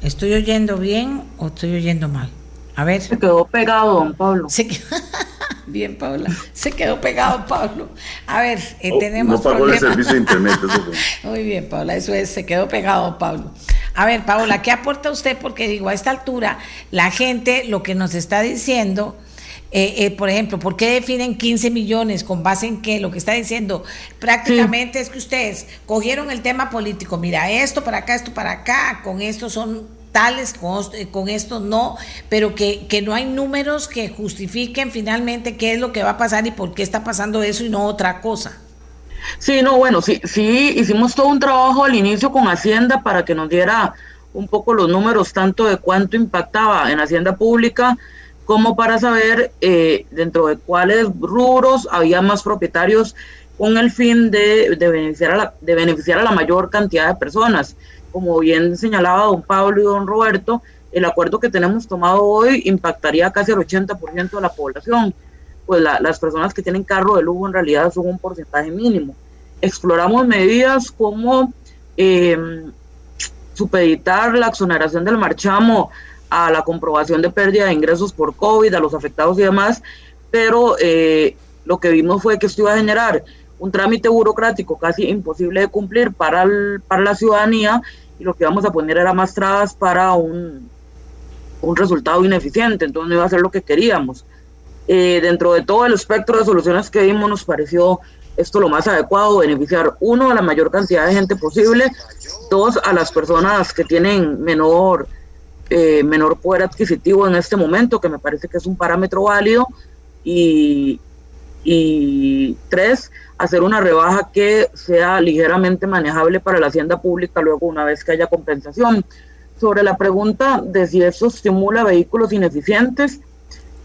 ¿estoy oyendo bien o estoy oyendo mal? A ver. Se quedó pegado, don Pablo. Bien, Paula. Se quedó pegado, Pablo. A ver, eh, oh, tenemos. No pagó el servicio de internet. Muy bien, Paula, eso es, se quedó pegado, Pablo. A ver, Paula, ¿qué aporta usted? Porque digo, a esta altura, la gente lo que nos está diciendo. Eh, eh, por ejemplo, ¿por qué definen 15 millones? ¿Con base en qué? Lo que está diciendo prácticamente es que ustedes cogieron el tema político, mira, esto para acá, esto para acá, con esto son tales, con, esto no, pero que, que, no hay números que justifiquen finalmente qué es lo que va a pasar y por qué está pasando eso y no otra cosa. Sí, no, bueno, sí, sí, hicimos todo un trabajo al inicio con Hacienda para que nos diera un poco los números, tanto de cuánto impactaba en Hacienda Pública, como para saber eh, dentro de cuáles rubros había más propietarios con el fin de, de, beneficiar a la, de beneficiar a la mayor cantidad de personas como bien señalaba don Pablo y don Roberto, el acuerdo que tenemos tomado hoy impactaría casi el 80% de la población, pues las personas que tienen carro de lujo en realidad son un porcentaje mínimo. Exploramos medidas como em, supeditar la exoneración del marchamo a la comprobación de pérdida de ingresos por COVID, a los afectados y demás, pero eh, lo que vimos fue que esto iba a generar un trámite burocrático casi imposible de cumplir para, para la ciudadanía y lo que íbamos a poner era más trabas para un, un resultado ineficiente, entonces no iba a ser lo que queríamos. Eh, dentro de todo el espectro de soluciones que vimos nos pareció esto lo más adecuado, beneficiar uno a la mayor cantidad de gente posible, dos a las personas que tienen menor, eh, menor poder adquisitivo en este momento, que me parece que es un parámetro válido, y, y tres, hacer una rebaja que sea ligeramente manejable para la hacienda pública luego una vez que haya compensación. Sobre la pregunta de si eso estimula vehículos ineficientes,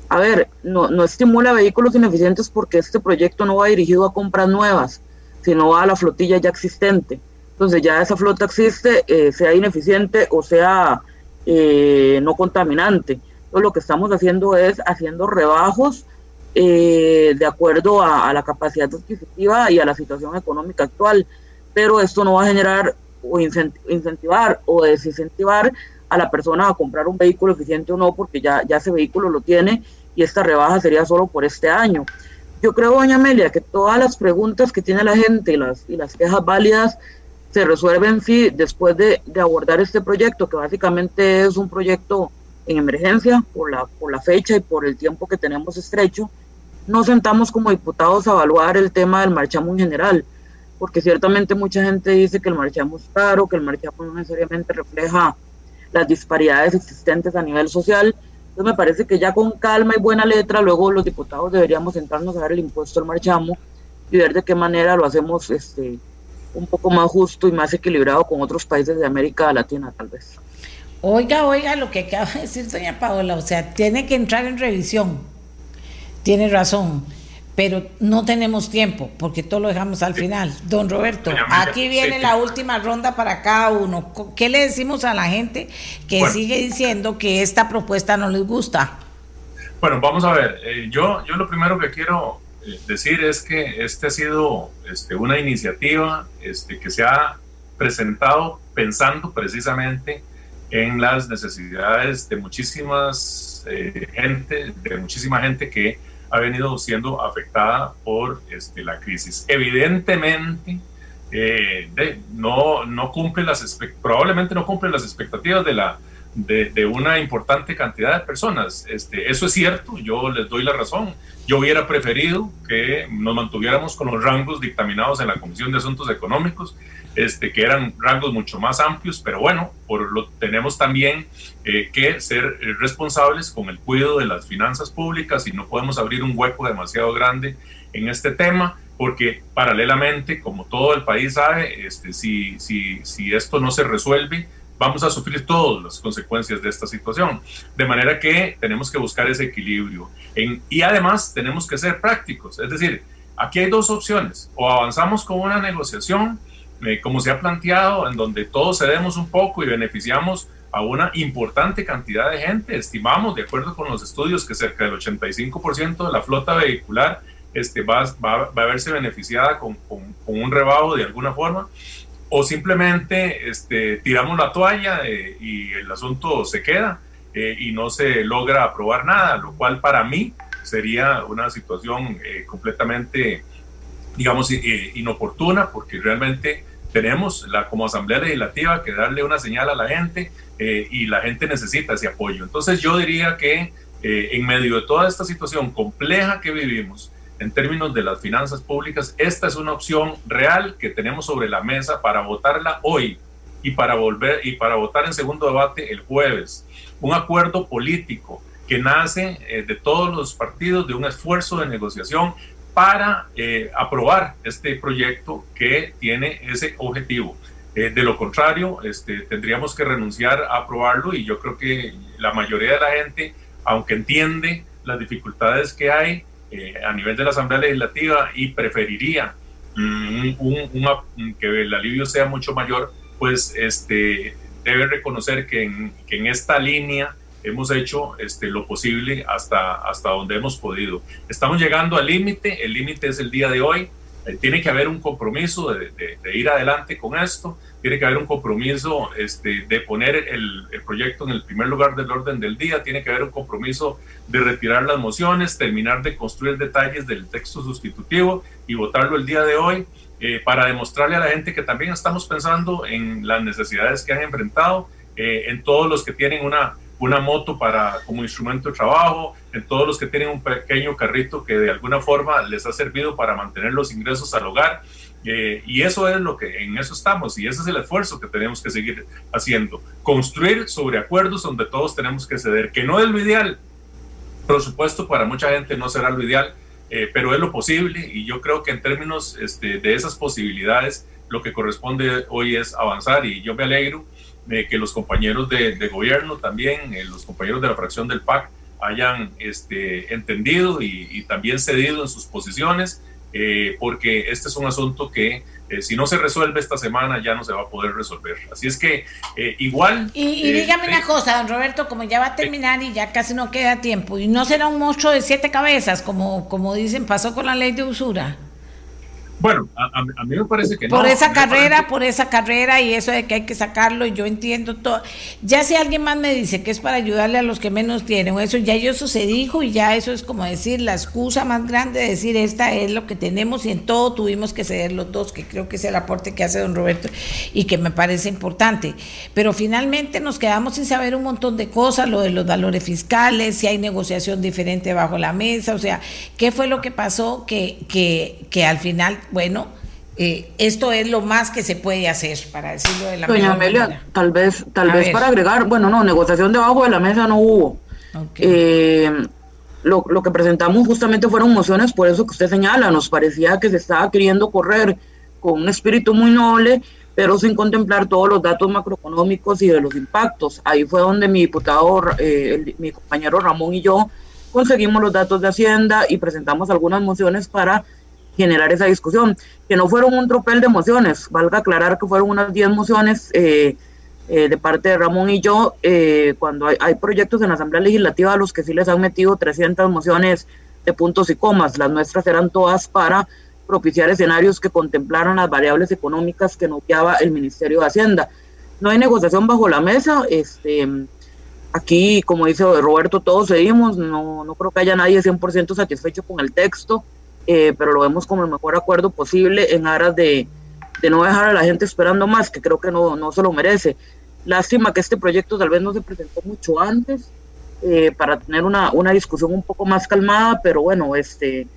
a ver, no, no estimula vehículos ineficientes porque este proyecto no va dirigido a compras nuevas, sino a la flotilla ya existente. Entonces ya esa flota existe, eh, sea ineficiente o sea eh, no contaminante. Entonces lo que estamos haciendo es haciendo rebajos eh, de acuerdo a, la capacidad adquisitiva y a la situación económica actual. Pero esto no va a generar o incentivar o desincentivar a la persona a comprar un vehículo eficiente o no, porque ya, ya ese vehículo lo tiene y esta rebaja sería solo por este año. Yo creo, doña Amelia, que todas las preguntas que tiene la gente y las, y las quejas válidas se resuelven sí, después de, de, abordar este proyecto, que básicamente es un proyecto en emergencia por la, por la fecha y por el tiempo que tenemos estrecho, nos sentamos como diputados a evaluar el tema del marchamo en general, porque ciertamente mucha gente dice que el marchamo es caro, que el marchamo no necesariamente refleja las disparidades existentes a nivel social. Entonces me parece que ya con calma y buena letra, luego los diputados deberíamos sentarnos a ver el impuesto al marchamo y ver de qué manera lo hacemos este, un poco más justo y más equilibrado con otros países de América Latina, tal vez. Oiga, oiga, lo que acaba de decir doña Paola, o sea, tiene que entrar en revisión tiene razón, pero no tenemos tiempo porque todo lo dejamos al final. Don Roberto, aquí viene la última ronda para cada uno. ¿Qué le decimos a la gente que sigue diciendo que esta propuesta no les gusta? Bueno, vamos a ver. Eh, yo, yo lo primero que quiero eh, decir es que este ha sido este, una iniciativa este, que se ha presentado pensando precisamente en las necesidades de muchísimas eh, gente, de muchísima gente que ha venido siendo afectada por este, la crisis. Evidentemente, eh, no, no cumple las probablemente no cumple las expectativas de la de, una importante cantidad de personas. Este, eso es cierto, yo les doy la razón. Yo hubiera preferido que nos mantuviéramos con los rangos dictaminados en la Comisión de Asuntos Económicos, este, que eran rangos mucho más amplios, pero bueno, por lo tenemos también eh, que ser responsables con el cuidado de las finanzas públicas y no podemos abrir un hueco demasiado grande en este tema porque paralelamente, como todo el país sabe, este, si, si, si esto no se resuelve, vamos a sufrir todas las consecuencias de esta situación. De manera que tenemos que buscar ese equilibrio. Y además tenemos que ser prácticos. Es decir, aquí hay dos opciones. O avanzamos con una negociación, eh, como se ha planteado, en donde todos cedemos un poco y beneficiamos a una importante cantidad de gente. Estimamos, de acuerdo con los estudios, que cerca del 85% de la flota vehicular este, va, va, va a verse beneficiada con, con, con un rebajo de alguna forma o simplemente este, tiramos la toalla eh, y el asunto se queda eh, y no se logra aprobar nada, lo cual para mí sería una situación eh, completamente, digamos, inoportuna, porque realmente tenemos la, como Asamblea Legislativa que darle una señal a la gente y la gente necesita ese apoyo. Entonces yo diría que en medio de toda esta situación compleja que vivimos, en términos de las finanzas públicas, esta es una opción real que tenemos sobre la mesa para votarla hoy y para volver y para votar en segundo debate el jueves. Un acuerdo político que nace eh, de todos los partidos de un esfuerzo de negociación para eh, aprobar este proyecto que tiene ese objetivo. Eh, de lo contrario, este, tendríamos que renunciar a aprobarlo y yo creo que la mayoría de la gente, aunque entiende las dificultades que hay, eh, a nivel de la Asamblea Legislativa y preferiría mm, que el alivio sea mucho mayor, pues este, debe reconocer que en, que en esta línea hemos hecho este, lo posible hasta, hasta donde hemos podido. Estamos llegando al límite, el límite es el día de hoy, eh, tiene que haber un compromiso de, ir adelante con esto, tiene que haber un compromiso este, de poner el, proyecto en el primer lugar del orden del día, tiene que haber un compromiso de retirar las mociones, terminar de construir detalles del texto sustitutivo y votarlo el día de hoy. Eh, para demostrarle a la gente que también estamos pensando en las necesidades que han enfrentado, eh, en todos los que tienen una una moto para, como instrumento de trabajo, en todos los que tienen un pequeño carrito que de alguna forma les ha servido para mantener los ingresos al hogar. Eh, y eso es lo que en eso estamos y ese es el esfuerzo que tenemos que seguir haciendo. Construir sobre acuerdos donde todos tenemos que ceder, que no es lo ideal. Por supuesto, para mucha gente no será lo ideal, eh, pero es lo posible y yo creo que en términos este, de esas posibilidades, lo que corresponde hoy es avanzar y yo me alegro que los compañeros de, gobierno también, eh, los compañeros de la fracción del PAC, hayan este, entendido y, también cedido en sus posiciones, eh, porque este es un asunto que eh, si no se resuelve esta semana ya no se va a poder resolver. Así es que igual... Y, dígame una cosa, don Roberto, como ya va a terminar y ya casi no queda tiempo, y no será un monstruo de siete cabezas, como, como dicen, pasó con la ley de usura. Bueno, a, mí me parece que por no. Por esa carrera, por esa carrera y eso de que hay que sacarlo, y yo entiendo todo. Ya si alguien más me dice que es para ayudarle a los que menos tienen, eso ya eso se dijo y ya eso es como decir la excusa más grande de decir esta es lo que tenemos y en todo tuvimos que ceder los dos, que creo que es el aporte que hace don Roberto y que me parece importante. Pero finalmente nos quedamos sin saber un montón de cosas, lo de los valores fiscales, si hay negociación diferente bajo la mesa, o sea, ¿qué fue lo que pasó que, que, que al final bueno, eh, esto es lo más que se puede hacer, para decirlo de la Doña Amelia, tal vez, tal vez para agregar, bueno, no, negociación debajo de la mesa no hubo. Eh, lo, que presentamos justamente fueron mociones, por eso que usted señala, nos parecía que se estaba queriendo correr con un espíritu muy noble, pero sin contemplar todos los datos macroeconómicos y de los impactos. Ahí fue donde mi diputado, eh, mi compañero Ramón y yo conseguimos los datos de Hacienda y presentamos algunas mociones para generar esa discusión, que no fueron un tropel de mociones, valga aclarar que fueron unas 10 mociones eh, eh, de parte de Ramón y yo, eh, cuando hay, hay, proyectos en la Asamblea Legislativa a los que sí les han metido 300 mociones de puntos y comas, las nuestras eran todas para propiciar escenarios que contemplaran las variables económicas que noteaba el Ministerio de Hacienda. No hay negociación bajo la mesa, este aquí, como dice Roberto, todos seguimos, no, no creo que haya nadie 100% satisfecho con el texto, eh, pero lo vemos como el mejor acuerdo posible en aras de, de, no dejar a la gente esperando más, que creo que no, no se lo merece. Lástima que este proyecto tal vez no se presentó mucho antes eh, para tener una, una discusión un poco más calmada, pero bueno, este,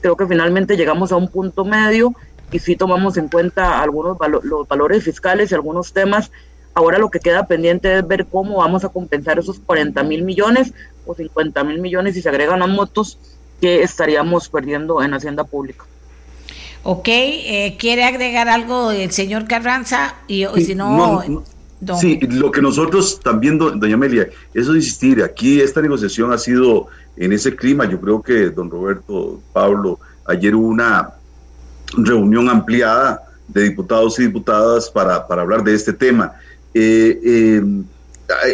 creo que finalmente llegamos a un punto medio y sí tomamos en cuenta algunos los valores fiscales y algunos temas. Ahora lo que queda pendiente es ver cómo vamos a compensar esos 40 mil millones o 50 mil millones si se agregan las motos que estaríamos perdiendo en Hacienda Pública. Ok, eh, ¿quiere agregar algo el señor Carranza? Y, si no... Sí, lo que nosotros también, doña Amelia, eso de insistir, aquí esta negociación ha sido en ese clima, yo creo que don Roberto, Pablo, ayer hubo una reunión ampliada de diputados y diputadas para, hablar de este tema. Eh, eh,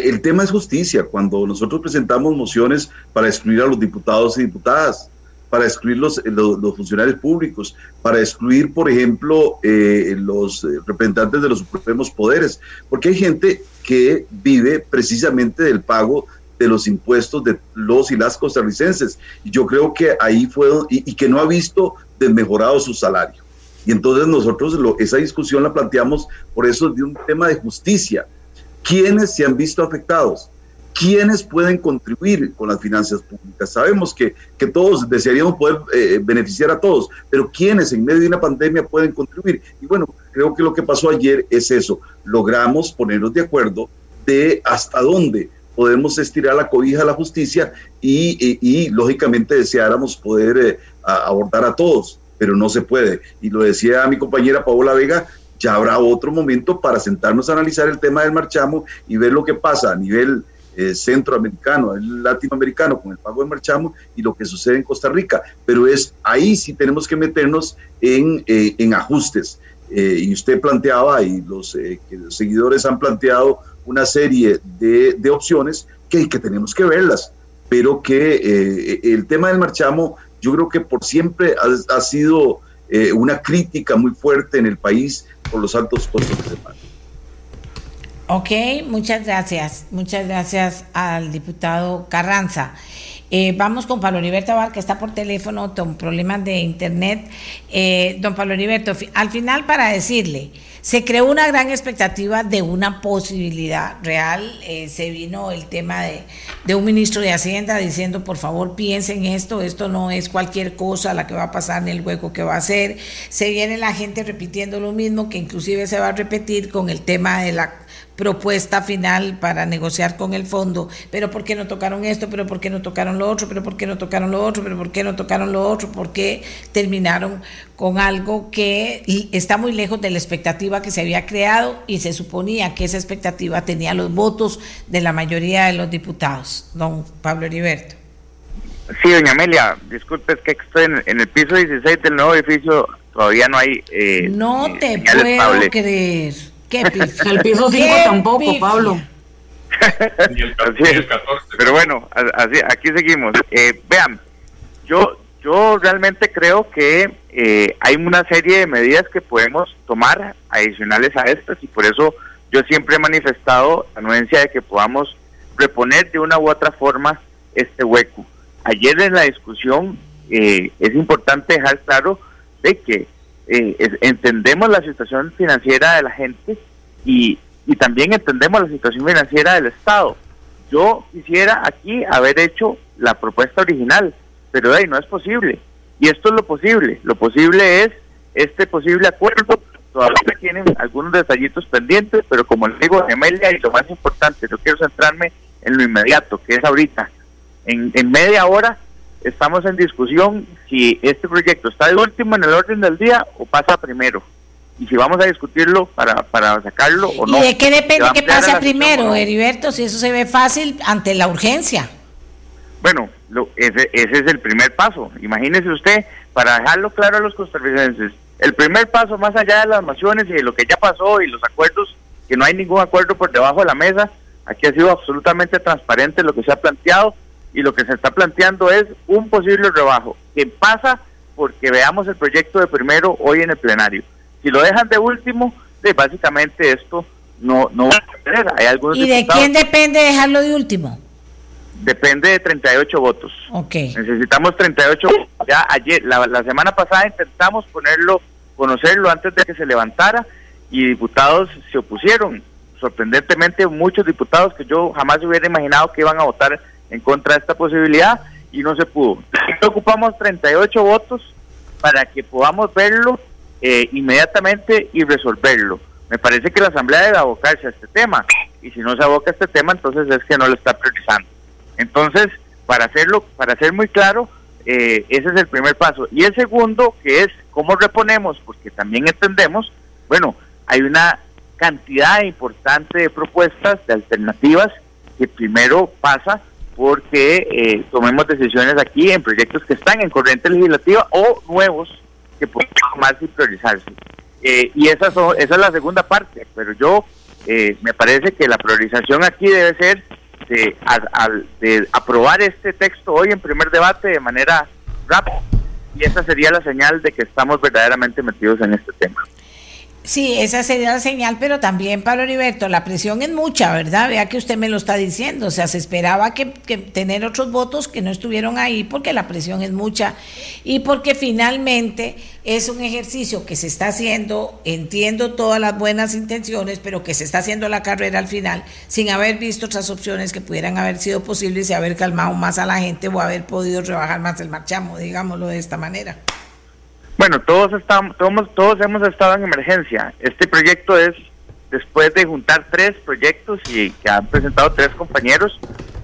el tema es justicia, cuando nosotros presentamos mociones para excluir a los diputados y diputadas, para excluir los, los, funcionarios públicos, para excluir, por ejemplo, eh, los representantes de los supremos poderes, porque hay gente que vive precisamente del pago de los impuestos de los y las costarricenses. Y yo creo que ahí fue, y, que no ha visto desmejorado su salario. Y entonces nosotros esa discusión la planteamos por eso de un tema de justicia. ¿Quiénes se han visto afectados? ¿Quiénes pueden contribuir con las finanzas públicas? Sabemos que, que todos desearíamos poder eh, beneficiar a todos, pero ¿quiénes en medio de una pandemia pueden contribuir? Y bueno, creo que lo que pasó ayer es eso. Logramos ponernos de acuerdo de hasta dónde podemos estirar la cobija a la justicia y, lógicamente deseáramos poder eh, abordar a todos, pero no se puede. Y lo decía mi compañera Paola Vega, ya habrá otro momento para sentarnos a analizar el tema del marchamo y ver lo que pasa a nivel eh, centroamericano, latinoamericano con el pago del marchamo y lo que sucede en Costa Rica. Pero es ahí sí tenemos que meternos en, eh, en ajustes. y usted planteaba, y los, los seguidores han planteado una serie de, de opciones que, que, tenemos que verlas, pero que eh, el tema del marchamo yo creo que por siempre ha, ha sido eh, una crítica muy fuerte en el país por los altos costos de semana. Ok, muchas gracias. Muchas gracias al diputado Carranza. Eh, vamos con Pablo Heriberto Bar, que está por teléfono con problemas de internet. Eh, don Pablo Heriberto, al final para decirle, se creó una gran expectativa de una posibilidad real. Eh, se vino el tema de, de, un ministro de Hacienda diciendo, por favor, piensen esto, esto no es cualquier cosa la que va a pasar en el hueco que va a ser. Se viene la gente repitiendo lo mismo, que inclusive se va a repetir con el tema de la propuesta final para negociar con el fondo, pero ¿por qué no tocaron esto? ¿Pero por qué no tocaron lo otro? ¿Pero por qué no tocaron lo otro? ¿Pero por qué no tocaron lo otro? ¿Por qué terminaron con algo que está muy lejos de la expectativa que se había creado y se suponía que esa expectativa tenía los votos de la mayoría de los diputados? Don Pablo Heriberto. Sí, doña Amelia, disculpe, es que estoy en, el piso 16 del nuevo edificio, todavía no hay... Eh, no te puedo creer. El piso 5 tampoco, Pablo. Pero bueno, así, aquí seguimos. Eh, vean, yo, yo realmente creo que eh, hay una serie de medidas que podemos tomar adicionales a estas y por eso yo siempre he manifestado la anuencia de que podamos reponer de una u otra forma este hueco. Ayer en la discusión eh, es importante dejar claro de que eh, entendemos la situación financiera de la gente y, y también entendemos la situación financiera del Estado. Yo quisiera aquí haber hecho la propuesta original, pero no es posible. Y esto es lo posible. Lo posible es este posible acuerdo. Todavía tienen algunos detallitos pendientes, pero como le digo, Emelia, y lo más importante, yo quiero centrarme en lo inmediato, que es ahorita. En, en media hora estamos en discusión si este proyecto está de último en el orden del día o pasa primero. Y si vamos a discutirlo para, para sacarlo o no. ¿Y de qué depende que pasa primero, Heriberto? Si eso se ve fácil ante la urgencia. Bueno, lo, ese, ese es el primer paso. Imagínese usted, para dejarlo claro a los costarricenses, el primer paso más allá de las naciones y de lo que ya pasó y los acuerdos, que no hay ningún acuerdo por debajo de la mesa, aquí ha sido absolutamente transparente lo que se ha planteado y lo que se está planteando es un posible rebajo que pasa porque veamos el proyecto de primero hoy en el plenario. Si lo dejan de último, básicamente esto no, no va a tener. Hay algunos ¿Y de quién depende dejarlo de último? Depende de 38 votos. Ok. Necesitamos 38. Ya ayer, la, la semana pasada intentamos ponerlo, conocerlo antes de que se levantara y diputados se opusieron. Sorprendentemente, muchos diputados que yo jamás hubiera imaginado que iban a votar en contra de esta posibilidad y no se pudo. Ocupamos 38 votos para que podamos verlo eh, inmediatamente y resolverlo. Me parece que la Asamblea debe abocarse a este tema y si no se aboca a este tema, entonces es que no lo está priorizando. Entonces, para hacerlo, para ser muy claro, eh, ese es el primer paso. Y el segundo, que es cómo reponemos, porque también entendemos, bueno, hay una cantidad importante de propuestas, de alternativas, que primero pasa porque eh, tomemos decisiones aquí en proyectos que están en corriente legislativa o nuevos que pueden más y priorizarse. Eh, y esa, esa es la segunda parte, pero yo eh, me parece que la priorización aquí debe ser de, al, de aprobar este texto hoy en primer debate de manera rápida y esa sería la señal de que estamos verdaderamente metidos en este tema. Sí, esa sería la señal, pero también, Pablo Heriberto, la presión es mucha, ¿verdad? Vea que usted me lo está diciendo, o sea, se esperaba que, tener otros votos que no estuvieron ahí porque la presión es mucha y porque finalmente es un ejercicio que se está haciendo, entiendo todas las buenas intenciones, pero que se está haciendo la carrera al final sin haber visto otras opciones que pudieran haber sido posibles y haber calmado más a la gente o haber podido rebajar más el marchamo, digámoslo de esta manera. Bueno, todos estamos, todos, hemos estado en emergencia. Este proyecto es después de juntar tres proyectos y que han presentado tres compañeros.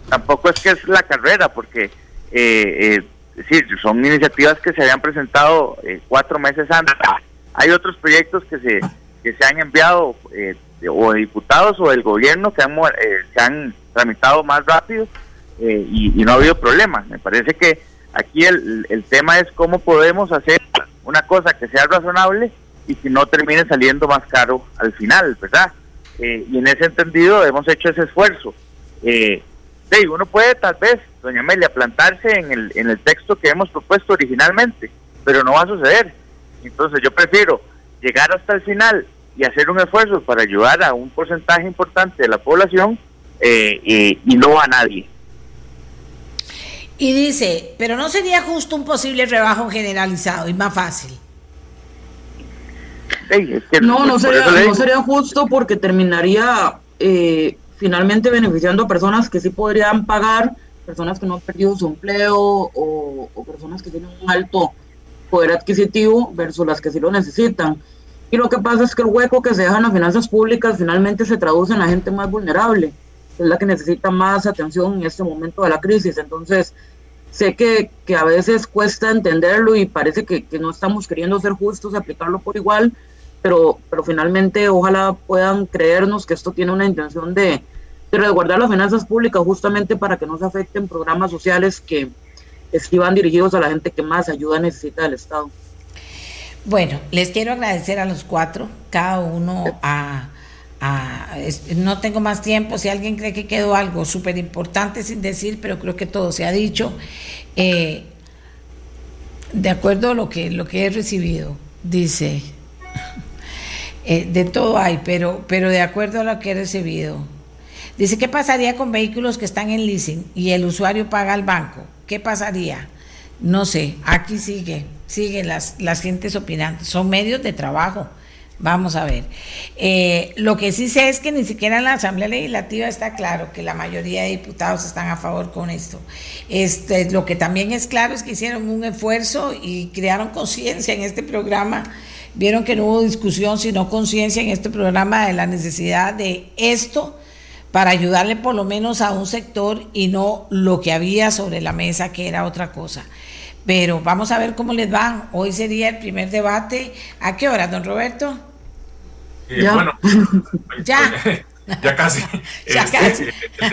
Tampoco es que es la carrera, porque eh, eh, son iniciativas que se habían presentado eh, cuatro meses antes. Hay otros proyectos que se que se han enviado eh, o diputados o del gobierno que han, se han tramitado más rápido y, y, no ha habido problema. Me parece que aquí el, el tema es cómo podemos hacer una cosa que sea razonable y que no termine saliendo más caro al final, ¿verdad? Eh, y en ese entendido hemos hecho ese esfuerzo. Eh, uno puede tal vez, doña Amelia, plantarse en el, en el texto que hemos propuesto originalmente, pero no va a suceder. Entonces yo prefiero llegar hasta el final y hacer un esfuerzo para ayudar a un porcentaje importante de la población eh, y no a nadie. Y dice, pero no sería justo un posible rebajo generalizado y más fácil. no, no sería, no sería justo porque terminaría eh, finalmente beneficiando a personas que sí podrían pagar, personas que no han perdido su empleo o, o personas que tienen un alto poder adquisitivo versus las que sí lo necesitan. Y lo que pasa es que el hueco que se deja en las finanzas públicas finalmente se traduce en la gente más vulnerable es la que necesita más atención en este momento de la crisis. Entonces, sé que, que a veces cuesta entenderlo y parece que, que, no estamos queriendo ser justos, aplicarlo por igual, pero, pero finalmente ojalá puedan creernos que esto tiene una intención de, de resguardar las finanzas públicas justamente para que no se afecten programas sociales que, que van dirigidos a la gente que más ayuda necesita del Estado. Bueno, les quiero agradecer a los cuatro, cada uno a no tengo más tiempo, si alguien cree que quedó algo súper importante sin decir, pero creo que todo se ha dicho, eh, de acuerdo a lo que, lo que he recibido, dice, eh, de todo hay, pero, pero de acuerdo a lo que he recibido, dice, ¿qué pasaría con vehículos que están en leasing y el usuario paga al banco? ¿Qué pasaría? No sé, aquí sigue, siguen las, las gentes opinando, son medios de trabajo Vamos a ver. Eh, lo que sí sé es que ni siquiera en la Asamblea Legislativa está claro que la mayoría de diputados están a favor con esto. Este, lo que también es claro es que hicieron un esfuerzo y crearon conciencia en este programa. Vieron que no hubo discusión, sino conciencia en este programa de la necesidad de esto para ayudarle por lo menos a un sector y no lo que había sobre la mesa, que era otra cosa. Pero vamos a ver cómo les van. Hoy sería el primer debate. ¿A qué hora, don Roberto? Eh, bueno, ya. ya casi. ya este, casi.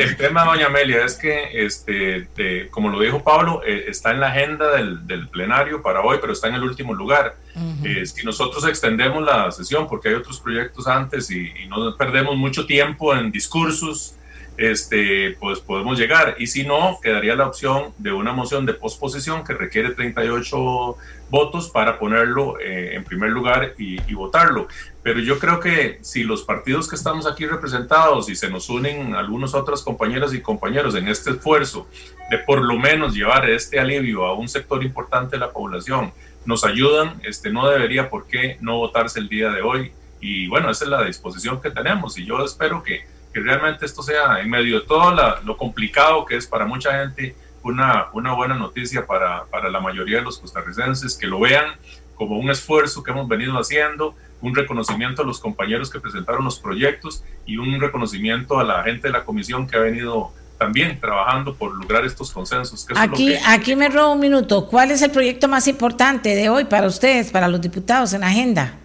El, tema, doña Amelia, es que, este, como lo dijo Pablo, eh, está en la agenda del, plenario para hoy, pero está en el último lugar. Eh, si nosotros extendemos la sesión, porque hay otros proyectos antes y, y no perdemos mucho tiempo en discursos este, pues podemos llegar. Y si no, quedaría la opción de una moción de posposición que requiere 38 votos para ponerlo eh, en primer lugar y, votarlo. Pero yo creo que si los partidos que estamos aquí representados y se nos unen algunos otros compañeras y compañeros en este esfuerzo de por lo menos llevar este alivio a un sector importante de la población, nos ayudan, este, no debería por qué no votarse el día de hoy. Y bueno, esa es la disposición que tenemos y yo espero que que realmente esto sea en medio de todo lo complicado que es para mucha gente una, una buena noticia para, para la mayoría de los costarricenses, que lo vean como un esfuerzo que hemos venido haciendo, un reconocimiento a los compañeros que presentaron los proyectos y un reconocimiento a la gente de la comisión que ha venido también trabajando por lograr estos consensos. aquí, aquí me robo un minuto. ¿Cuál es el proyecto más importante de hoy para ustedes, para los diputados en la agenda?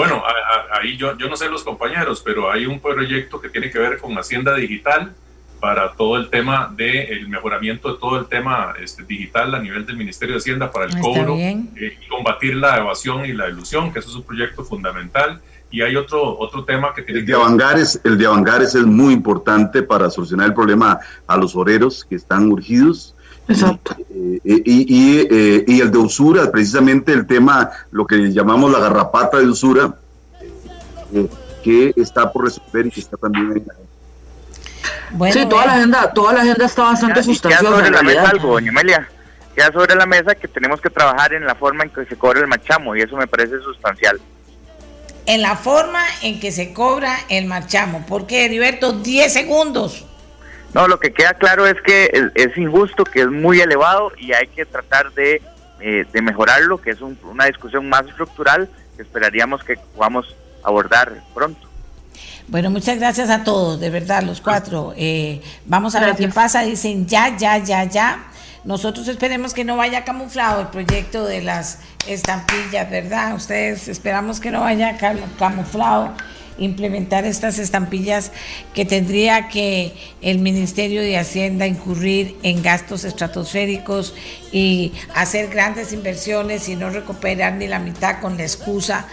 Bueno, ahí yo, yo no sé los compañeros, pero hay un proyecto que tiene que ver con Hacienda Digital para todo el tema del mejoramiento de todo el tema este, digital a nivel del Ministerio de Hacienda para el cobro eh, y combatir la evasión y la ilusión, que eso es un proyecto fundamental. Y hay otro, otro tema que tiene el de Avangares, El de Avangares es muy importante para solucionar el problema a los oreros que están urgidos. Exacto. Eh, y, eh, y, el de usura, precisamente el tema, lo que llamamos la garrapata de usura, eh, que está por resolver y que está también en bueno, sí, toda la agenda, toda la agenda está bastante sustanciosa. sobre la mesa algo, doña Amelia. Queda sobre la mesa que tenemos que trabajar en la forma en que se cobra el marchamo y eso me parece sustancial. En la forma en que se cobra el marchamo. ¿Por qué, Heriberto? 10 segundos. No, lo que queda claro es que es, injusto, que es muy elevado y hay que tratar de, eh, mejorarlo, que es una discusión más estructural que esperaríamos que podamos abordar pronto. Bueno, muchas gracias a todos, de verdad, los cuatro. Eh, vamos a ver qué pasa. Dicen ya, ya, ya, ya. Nosotros esperemos que no vaya camuflado el proyecto de las estampillas, ¿verdad? Ustedes esperamos que no vaya camuflado implementar estas estampillas que tendría que el Ministerio de Hacienda incurrir en gastos estratosféricos y hacer grandes inversiones y no recuperar ni la mitad con la excusa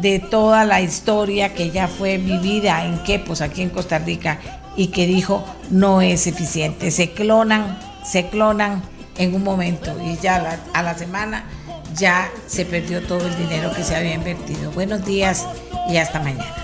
de toda la historia que ya fue vivida en Quepos, aquí en Costa Rica, y que dijo no es eficiente. Se clonan, se clonan en un momento y ya a la semana ya se perdió todo el dinero que se había invertido. Buenos días y hasta mañana.